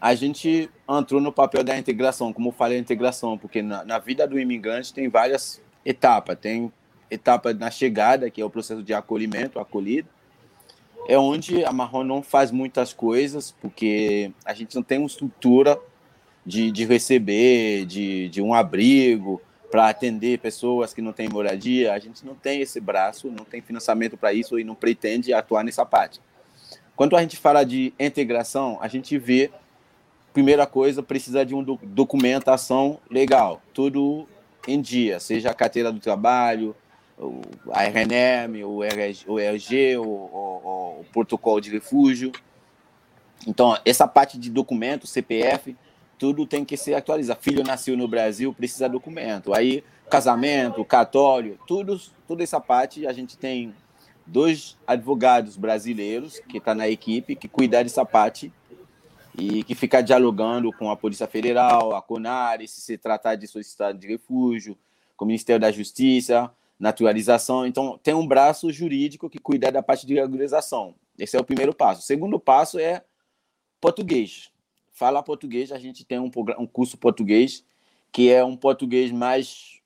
a gente entrou no papel da integração, como eu falei, a integração, porque na, na vida do imigrante tem várias etapas. Tem etapa na chegada, que é o processo de acolhimento, acolhido, é onde a Marrom não faz muitas coisas, porque a gente não tem uma estrutura de, de receber, de, de um abrigo para atender pessoas que não têm moradia. A gente não tem esse braço, não tem financiamento para isso e não pretende atuar nessa parte. Quando a gente fala de integração, a gente vê, primeira coisa, precisa de uma documentação legal, tudo em dia, seja a carteira do trabalho, a RNM, o RG, o, RG, o, o, o protocolo de refúgio. Então, essa parte de documento, CPF, tudo tem que ser atualizado. Filho nasceu no Brasil, precisa de documento. Aí, casamento, cartório, tudo, toda essa parte, a gente tem dois advogados brasileiros que estão tá na equipe, que cuidam dessa parte e que fica dialogando com a Polícia Federal, a CONAR, se se tratar de solicitado de refúgio, com o Ministério da Justiça, naturalização. Então, tem um braço jurídico que cuida da parte de regularização. Esse é o primeiro passo. O segundo passo é português fala português, a gente tem um, um curso português que é um português mais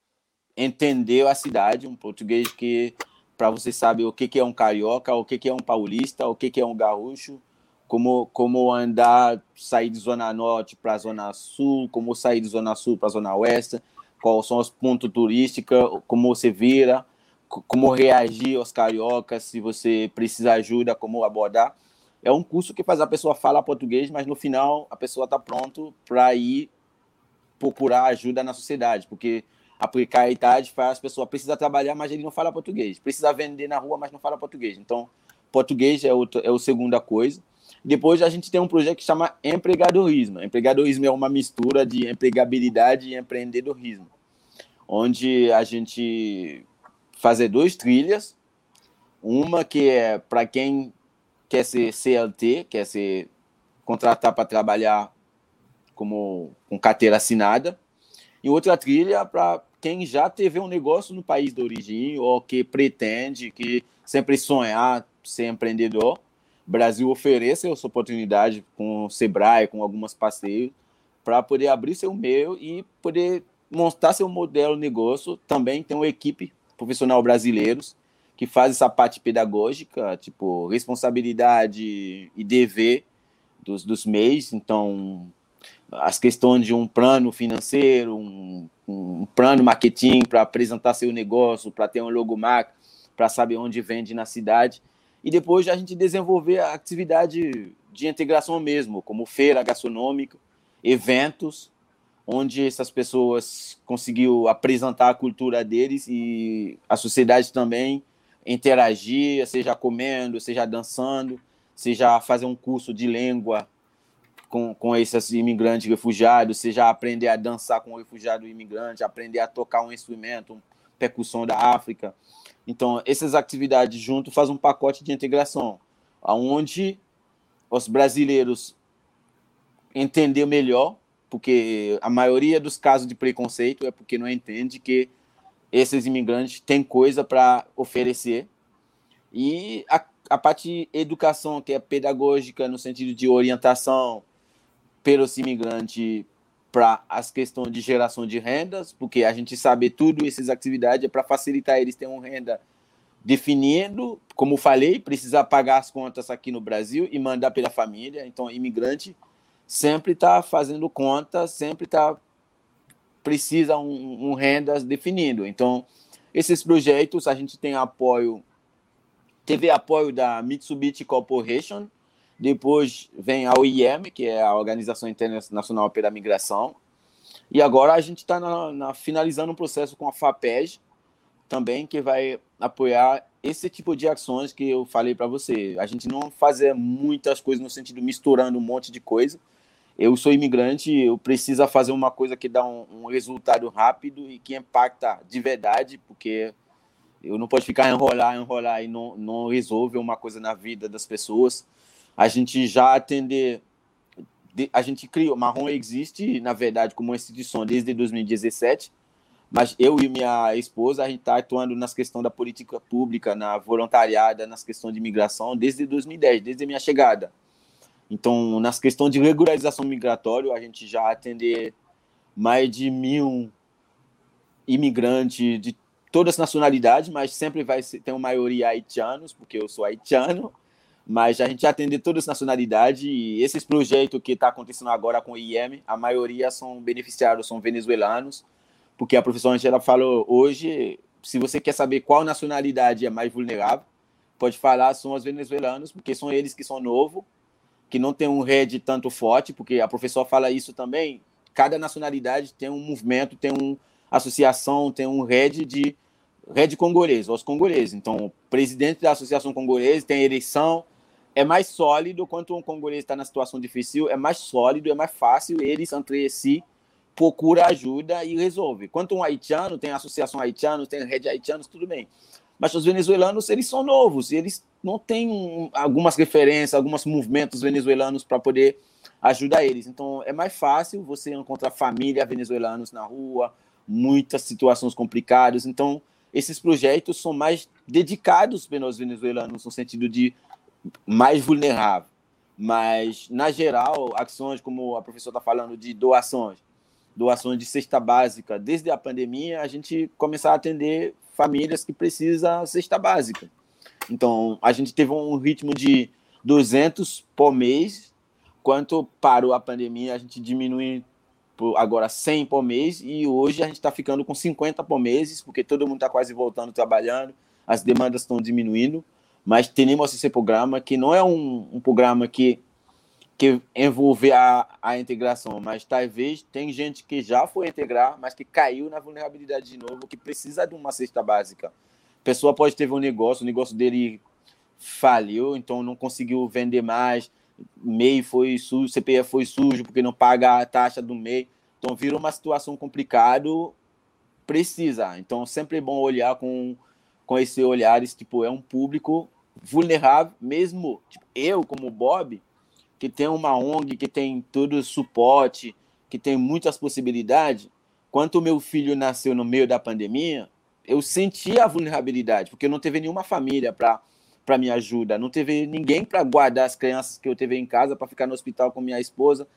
entender a cidade, um português que para você saber o que, que é um carioca, o que, que é um paulista, o que, que é um gaúcho, como, como andar, sair de zona norte para zona sul, como sair de zona sul para zona oeste, quais são os pontos turísticos, como você vira, como reagir aos cariocas, se você precisa ajuda, como abordar é um curso que faz a pessoa falar português, mas no final a pessoa está pronto para ir procurar ajuda na sociedade, porque a precariedade faz a pessoa precisa trabalhar, mas ele não fala português, precisa vender na rua, mas não fala português. Então, português é, o é a segunda coisa. Depois a gente tem um projeto que chama empregadorismo. Empregadorismo é uma mistura de empregabilidade e empreendedorismo, onde a gente fazer duas trilhas, uma que é para quem quer ser CLT, quer ser contratar para trabalhar como com carteira assinada, e outra trilha para quem já teve um negócio no país de origem ou que pretende, que sempre sonhar ser empreendedor. Brasil oferece essa oportunidade com o Sebrae, com algumas parceiros, para poder abrir seu meio e poder montar seu modelo de negócio. Também tem uma equipe profissional brasileiros que faz essa parte pedagógica, tipo, responsabilidade e dever dos, dos MEIs. Então, as questões de um plano financeiro, um, um plano marketing para apresentar seu negócio, para ter um logomarca, para saber onde vende na cidade. E depois a gente desenvolver a atividade de integração mesmo, como feira gastronômica, eventos, onde essas pessoas conseguiu apresentar a cultura deles e a sociedade também interagir, seja comendo, seja dançando, seja fazer um curso de língua com, com esses imigrantes refugiados, seja aprender a dançar com o refugiado imigrante, aprender a tocar um instrumento, percussão da África. Então, essas atividades junto fazem um pacote de integração, aonde os brasileiros entender melhor, porque a maioria dos casos de preconceito é porque não entende que esses imigrantes têm coisa para oferecer. E a, a parte de educação, que é pedagógica, no sentido de orientação, pelos imigrantes para as questões de geração de rendas, porque a gente sabe tudo essas atividades é para facilitar eles terem uma renda definindo, como falei, precisa pagar as contas aqui no Brasil e mandar pela família. Então, imigrante sempre está fazendo conta, sempre está precisa um, um rendas definido. Então, esses projetos a gente tem apoio, teve apoio da Mitsubishi Corporation, depois vem a OIM, que é a Organização Internacional pela Migração, e agora a gente está finalizando um processo com a FAPES também, que vai apoiar esse tipo de ações que eu falei para você. A gente não fazer muitas coisas no sentido misturando um monte de coisa, eu sou imigrante, eu preciso fazer uma coisa que dá um, um, resultado rápido e que impacta de verdade, porque eu não posso ficar enrolar, enrolar e não, não resolve uma coisa na vida das pessoas. A gente já atender, a gente criou, Marrom existe, na verdade, como instituição desde 2017, mas eu e minha esposa, a gente está atuando nas questões da política pública, na voluntariada, nas questões de imigração, desde 2010, desde a minha chegada. Então, nas questões de regularização migratória, a gente já atender mais de mil imigrantes de todas as nacionalidades, mas sempre vai ter uma maioria haitianos, porque eu sou haitiano, mas a gente atende todas as nacionalidades e esses projetos que está acontecendo agora com o IEM, a maioria são beneficiários, são venezuelanos, porque a professora Angela falou hoje, se você quer saber qual nacionalidade é mais vulnerável, pode falar são os venezuelanos, porque são eles que são novos, que não tem um rede tanto forte, porque a professora fala isso também. Cada nacionalidade tem um movimento, tem uma associação, tem um rede de rede congolês, os congoleses. Então, o presidente da associação congolesa tem eleição, é mais sólido quanto um congolês está na situação difícil, é mais sólido, é mais fácil eles entre si procura ajuda e resolve. Quanto um haitiano tem associação haitiano, tem rede haitianos, tudo bem. Mas os venezuelanos, eles são novos, eles não têm algumas referências, alguns movimentos venezuelanos para poder ajudar eles. Então, é mais fácil você encontrar família venezuelanos na rua, muitas situações complicadas. Então, esses projetos são mais dedicados pelos venezuelanos, no sentido de mais vulnerável. Mas, na geral, ações como a professora está falando de doações, doações de cesta básica, desde a pandemia, a gente começar a atender famílias que precisam cesta básica. Então, a gente teve um ritmo de 200 por mês, quanto parou a pandemia, a gente diminui agora 100 por mês, e hoje a gente está ficando com 50 por mês, porque todo mundo está quase voltando trabalhando, as demandas estão diminuindo, mas temos esse programa que não é um, um programa que que envolve a, a integração, mas talvez tem gente que já foi integrar, mas que caiu na vulnerabilidade de novo, que precisa de uma cesta básica. Pessoa pode ter um negócio, o negócio dele faliu, então não conseguiu vender mais, MEI foi sujo, CPF foi sujo porque não paga a taxa do MEI, então vira uma situação complicada, precisa. Então sempre é bom olhar com, com esse olhar, tipo, é um público vulnerável, mesmo tipo, eu como Bob, que tem uma ONG que tem todo o suporte, que tem muitas possibilidades, quando o meu filho nasceu no meio da pandemia, eu senti a vulnerabilidade, porque não teve nenhuma família para para me ajudar, não teve ninguém para guardar as crianças que eu teve em casa para ficar no hospital com minha esposa.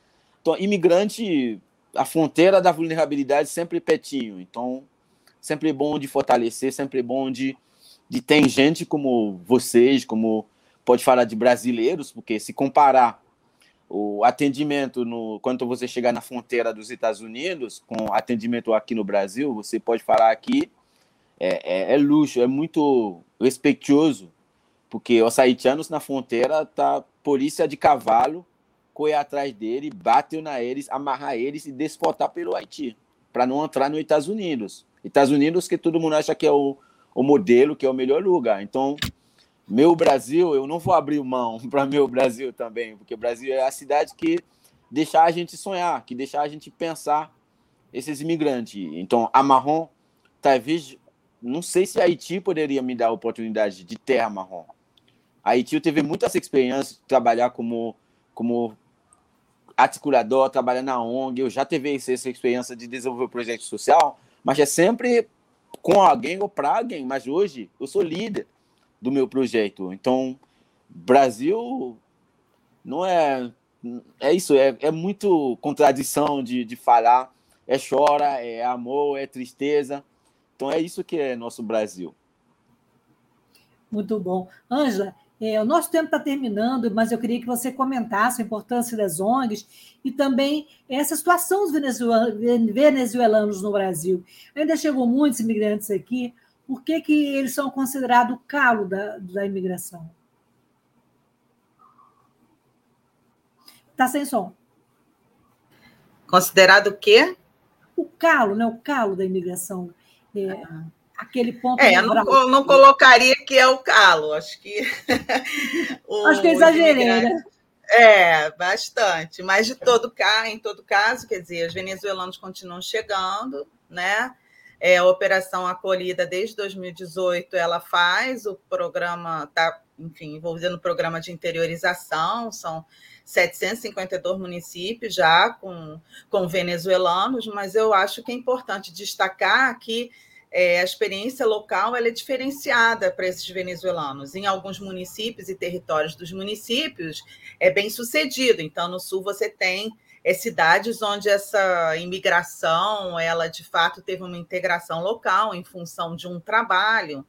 Então, imigrante, a fronteira da vulnerabilidade sempre pertinho. Então, sempre bom de fortalecer, sempre bom de, de ter gente como vocês, como pode falar de brasileiros, porque se comparar o atendimento no quando você chegar na fronteira dos Estados Unidos com atendimento aqui no Brasil você pode falar aqui é, é, é luxo é muito respeitoso porque os haitianos na fronteira tá polícia de cavalo correr atrás dele bateu na eles amarrar eles e desportar pelo Haiti para não entrar nos Estados Unidos Estados Unidos que todo mundo acha que é o, o modelo que é o melhor lugar então meu Brasil, eu não vou abrir mão para meu Brasil também, porque o Brasil é a cidade que deixar a gente sonhar, que deixar a gente pensar esses imigrantes. Então, a Marrom, talvez, não sei se Haiti poderia me dar a oportunidade de ter a Marrom. Haiti eu teve muitas experiências de trabalhar como, como articulador, trabalhar na ONG, eu já tive essa experiência de desenvolver projeto social, mas é sempre com alguém ou para alguém. Mas hoje eu sou líder do meu projeto. Então, Brasil não é é isso, é, é muito contradição de, de falar. É chora, é amor, é tristeza. Então é isso que é nosso Brasil. Muito bom. Ângela, é, o nosso tempo está terminando, mas eu queria que você comentasse a importância das ONGs e também essa situação dos venezuelanos no Brasil. Ainda chegou muitos imigrantes aqui, por que, que eles são considerados o calo da, da imigração? Está sem som. Considerado o quê? O calo, né? O calo da imigração. Ah aquele ponto. É, não, não, colocaria que é o calo, acho que. o, acho que eu exagerei, né? É, bastante. Mas de todo caso, em todo caso, quer dizer, os venezuelanos continuam chegando, né? É, a operação acolhida desde 2018, ela faz o programa, está, enfim, envolvendo o programa de interiorização, são 752 municípios já com, com venezuelanos, mas eu acho que é importante destacar que é, a experiência local é diferenciada para esses venezuelanos. Em alguns municípios e territórios dos municípios é bem sucedido. Então, no sul você tem é, cidades onde essa imigração ela de fato teve uma integração local em função de um trabalho.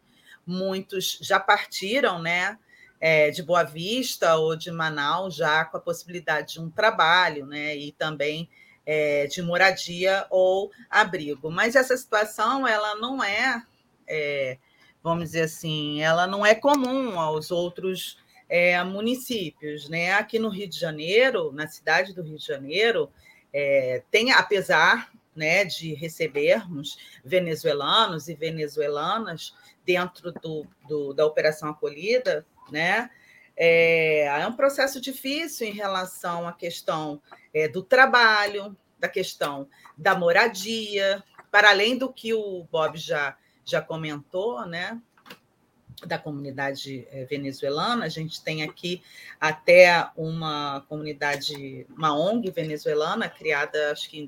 Muitos já partiram, né? É, de Boa Vista ou de Manaus já com a possibilidade de um trabalho, né? E também é, de moradia ou abrigo. Mas essa situação ela não é, é, vamos dizer assim, ela não é comum aos outros é, municípios. Né? Aqui no Rio de Janeiro, na cidade do Rio de Janeiro, é, tem, apesar né, de recebermos venezuelanos e venezuelanas dentro do, do da Operação Acolhida, né? É, é um processo difícil em relação à questão é, do trabalho, da questão da moradia, para além do que o Bob já, já comentou, né? da comunidade é, venezuelana. A gente tem aqui até uma comunidade, uma ONG venezuelana, criada acho que em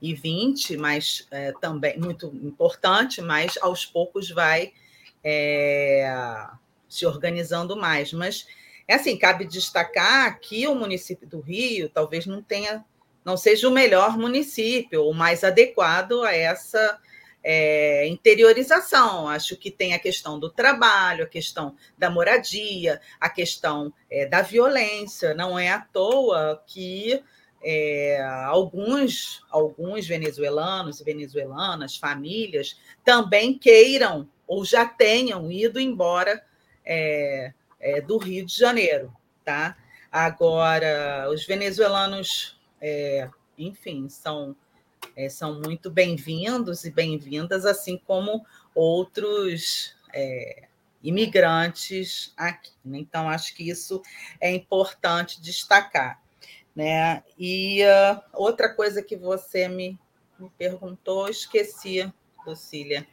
2020, mas é, também muito importante, mas aos poucos vai é, se organizando mais. Mas é assim, cabe destacar que o município do Rio talvez não tenha, não seja o melhor município, o mais adequado a essa é, interiorização. Acho que tem a questão do trabalho, a questão da moradia, a questão é, da violência. Não é à toa que é, alguns, alguns venezuelanos e venezuelanas, famílias, também queiram ou já tenham ido embora é, é, do Rio de Janeiro, tá? Agora, os venezuelanos, é, enfim, são, é, são muito bem-vindos e bem-vindas, assim como outros é, imigrantes aqui. Né? Então, acho que isso é importante destacar. Né? E uh, outra coisa que você me, me perguntou, esqueci, Lucília.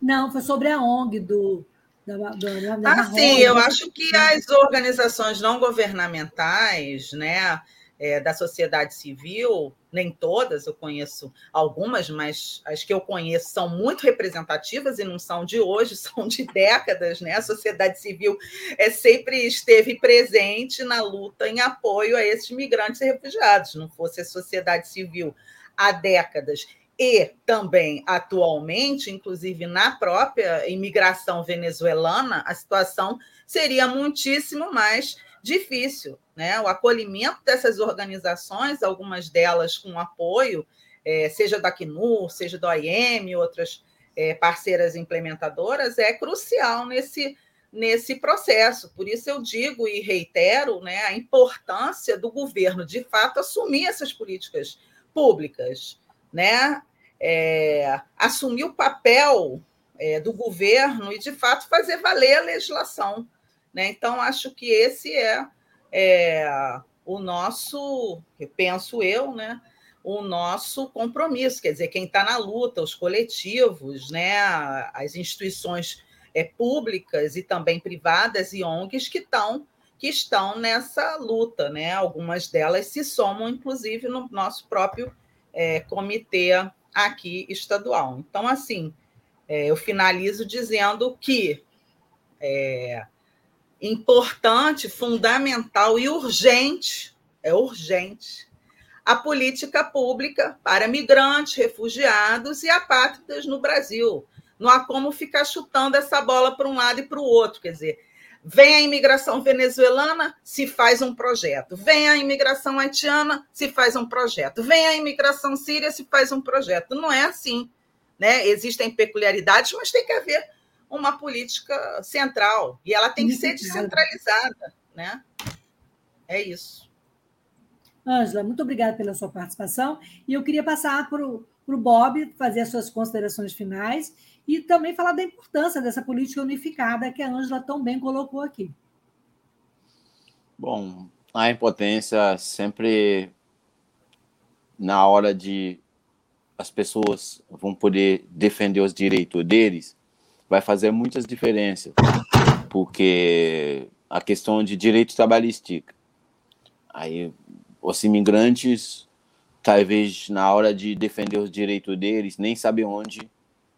Não, foi sobre a ONG do da, da, da ah, sim, eu acho que as organizações não governamentais, né, é, da sociedade civil, nem todas, eu conheço algumas, mas as que eu conheço são muito representativas e não são de hoje, são de décadas, né? A sociedade civil é, sempre esteve presente na luta em apoio a esses migrantes e refugiados. Não fosse a sociedade civil há décadas e também atualmente, inclusive na própria imigração venezuelana, a situação seria muitíssimo mais difícil. Né? O acolhimento dessas organizações, algumas delas com apoio, é, seja da Acnur, seja do AIM, outras é, parceiras implementadoras, é crucial nesse, nesse processo. Por isso eu digo e reitero né, a importância do governo, de fato, assumir essas políticas públicas né, é, assumir o papel é, do governo e, de fato, fazer valer a legislação. Né? Então, acho que esse é, é o nosso, penso eu, né, o nosso compromisso. Quer dizer, quem está na luta, os coletivos, né, as instituições é, públicas e também privadas e ONGs que estão que estão nessa luta, né? Algumas delas se somam, inclusive, no nosso próprio é, comitê aqui estadual. Então, assim, é, eu finalizo dizendo que é, importante, fundamental e urgente, é urgente, a política pública para migrantes, refugiados e apátridas no Brasil. Não há como ficar chutando essa bola para um lado e para o outro. Quer dizer, vem a imigração venezuelana, se faz um projeto. Vem a imigração haitiana, se faz um projeto. Vem a imigração síria, se faz um projeto. Não é assim. Né? Existem peculiaridades, mas tem que haver uma política central. E ela tem que ser descentralizada. Né? É isso. Ângela, muito obrigada pela sua participação. E eu queria passar para o Bob fazer as suas considerações finais e também falar da importância dessa política unificada que a Ângela tão bem colocou aqui. Bom, a impotência sempre na hora de as pessoas vão poder defender os direitos deles, vai fazer muitas diferenças, porque a questão de direito trabalhístico, aí os imigrantes, talvez na hora de defender os direitos deles, nem sabem onde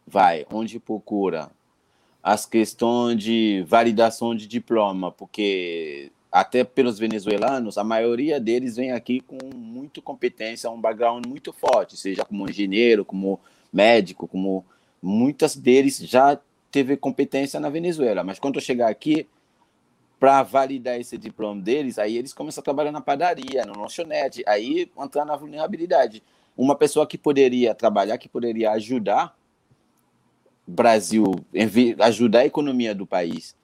vai, onde procura. As questões de validação de diploma, porque até pelos venezuelanos, a maioria deles vem aqui com muita competência, um background muito forte, seja como engenheiro, como médico, como muitas deles já teve competência na Venezuela, mas quando chegar aqui, para validar esse diploma deles, aí eles começam a trabalhar na padaria, no lanchonete, aí entrar na vulnerabilidade. Uma pessoa que poderia trabalhar, que poderia ajudar Brasil, ajudar a economia do país.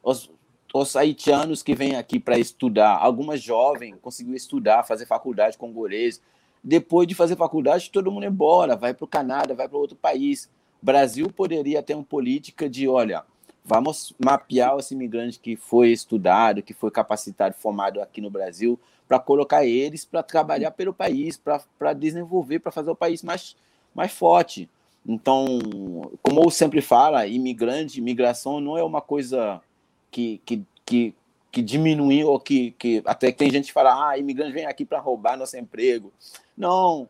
Os, os haitianos que vêm aqui para estudar, algumas jovens conseguiu estudar, fazer faculdade congolês. Depois de fazer faculdade, todo mundo é embora, vai para o Canadá, vai para outro país. Brasil poderia ter uma política de, olha, Vamos mapear esse imigrante que foi estudado, que foi capacitado, formado aqui no Brasil, para colocar eles para trabalhar pelo país, para desenvolver, para fazer o país mais, mais forte. Então, como eu sempre falo, imigrante, imigração não é uma coisa que, que, que, que diminuiu, ou que, que até tem gente que fala, ah, imigrante vem aqui para roubar nosso emprego. Não,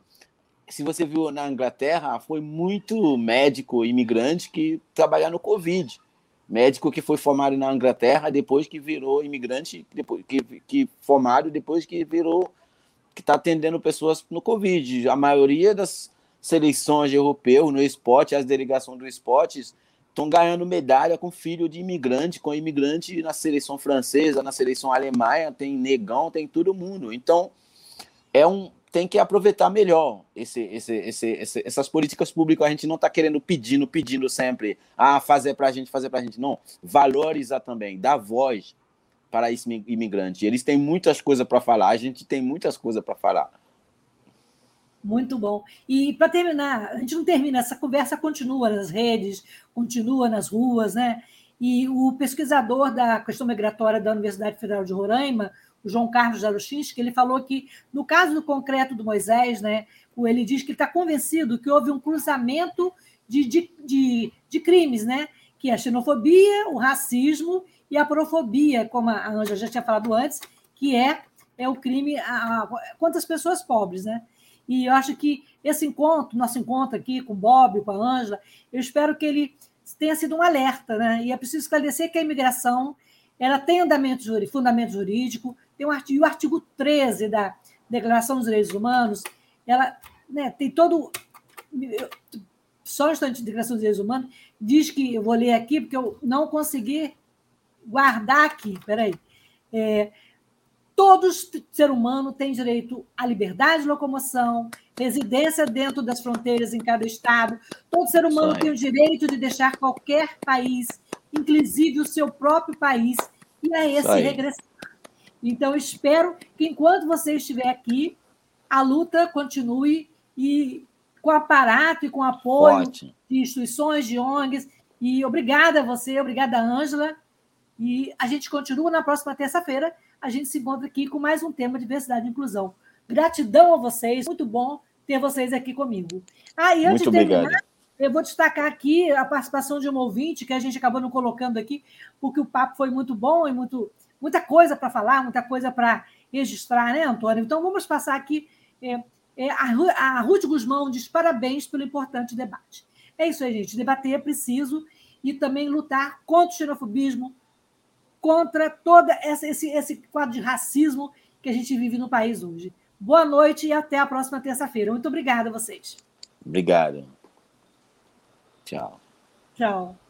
se você viu na Inglaterra, foi muito médico imigrante que trabalha no Covid médico que foi formado na Inglaterra depois que virou imigrante, depois que, que formado depois que virou que está atendendo pessoas no Covid. A maioria das seleções europeias no esporte, as delegações do esporte estão ganhando medalha com filho de imigrante, com imigrante na seleção francesa, na seleção alemã, tem negão, tem todo mundo. Então, é um, tem que aproveitar melhor esse, esse, esse, essas políticas públicas. A gente não está querendo pedindo, pedindo sempre, ah, fazer para a gente, fazer para a gente. Não, valorizar também, dar voz para esse imigrante. Eles têm muitas coisas para falar, a gente tem muitas coisas para falar. Muito bom. E para terminar, a gente não termina, essa conversa continua nas redes, continua nas ruas, né? E o pesquisador da questão migratória da Universidade Federal de Roraima, João Carlos que ele falou que, no caso do concreto do Moisés, né, ele diz que está convencido que houve um cruzamento de, de, de, de, crimes, né, que é a xenofobia, o racismo e a profobia, como a Ângela já tinha falado antes, que é, é o crime a, a, contra as pessoas pobres. Né? E eu acho que esse encontro, nosso encontro aqui com o Bob, com a Ângela, eu espero que ele tenha sido um alerta, né? e é preciso esclarecer que a imigração ela tem fundamento jurídico, tem um artigo, o artigo 13 da Declaração dos Direitos Humanos, ela né, tem todo. Só um instante, Declaração dos Direitos Humanos, diz que, eu vou ler aqui, porque eu não consegui guardar aqui, peraí. É, todos, ser humano, tem direito à liberdade de locomoção, residência dentro das fronteiras em cada estado. Todo ser humano tem o direito de deixar qualquer país, inclusive o seu próprio país, e a esse regressar. Então, espero que enquanto você estiver aqui, a luta continue e com aparato e com apoio Ótimo. de instituições, de ONGs. E obrigada a você, obrigada, Ângela. E a gente continua na próxima terça-feira. A gente se encontra aqui com mais um tema de diversidade e inclusão. Gratidão a vocês, muito bom ter vocês aqui comigo. Ah, e antes muito de terminar, obrigado. eu vou destacar aqui a participação de um ouvinte que a gente acabou não colocando aqui, porque o papo foi muito bom e muito muita coisa para falar, muita coisa para registrar, né, Antônio? Então, vamos passar aqui. É, é, a, a Ruth Guzmão diz parabéns pelo importante debate. É isso aí, gente. Debater é preciso e também lutar contra o xenofobismo, contra todo esse, esse quadro de racismo que a gente vive no país hoje. Boa noite e até a próxima terça-feira. Muito obrigada a vocês. Obrigado. Tchau. Tchau.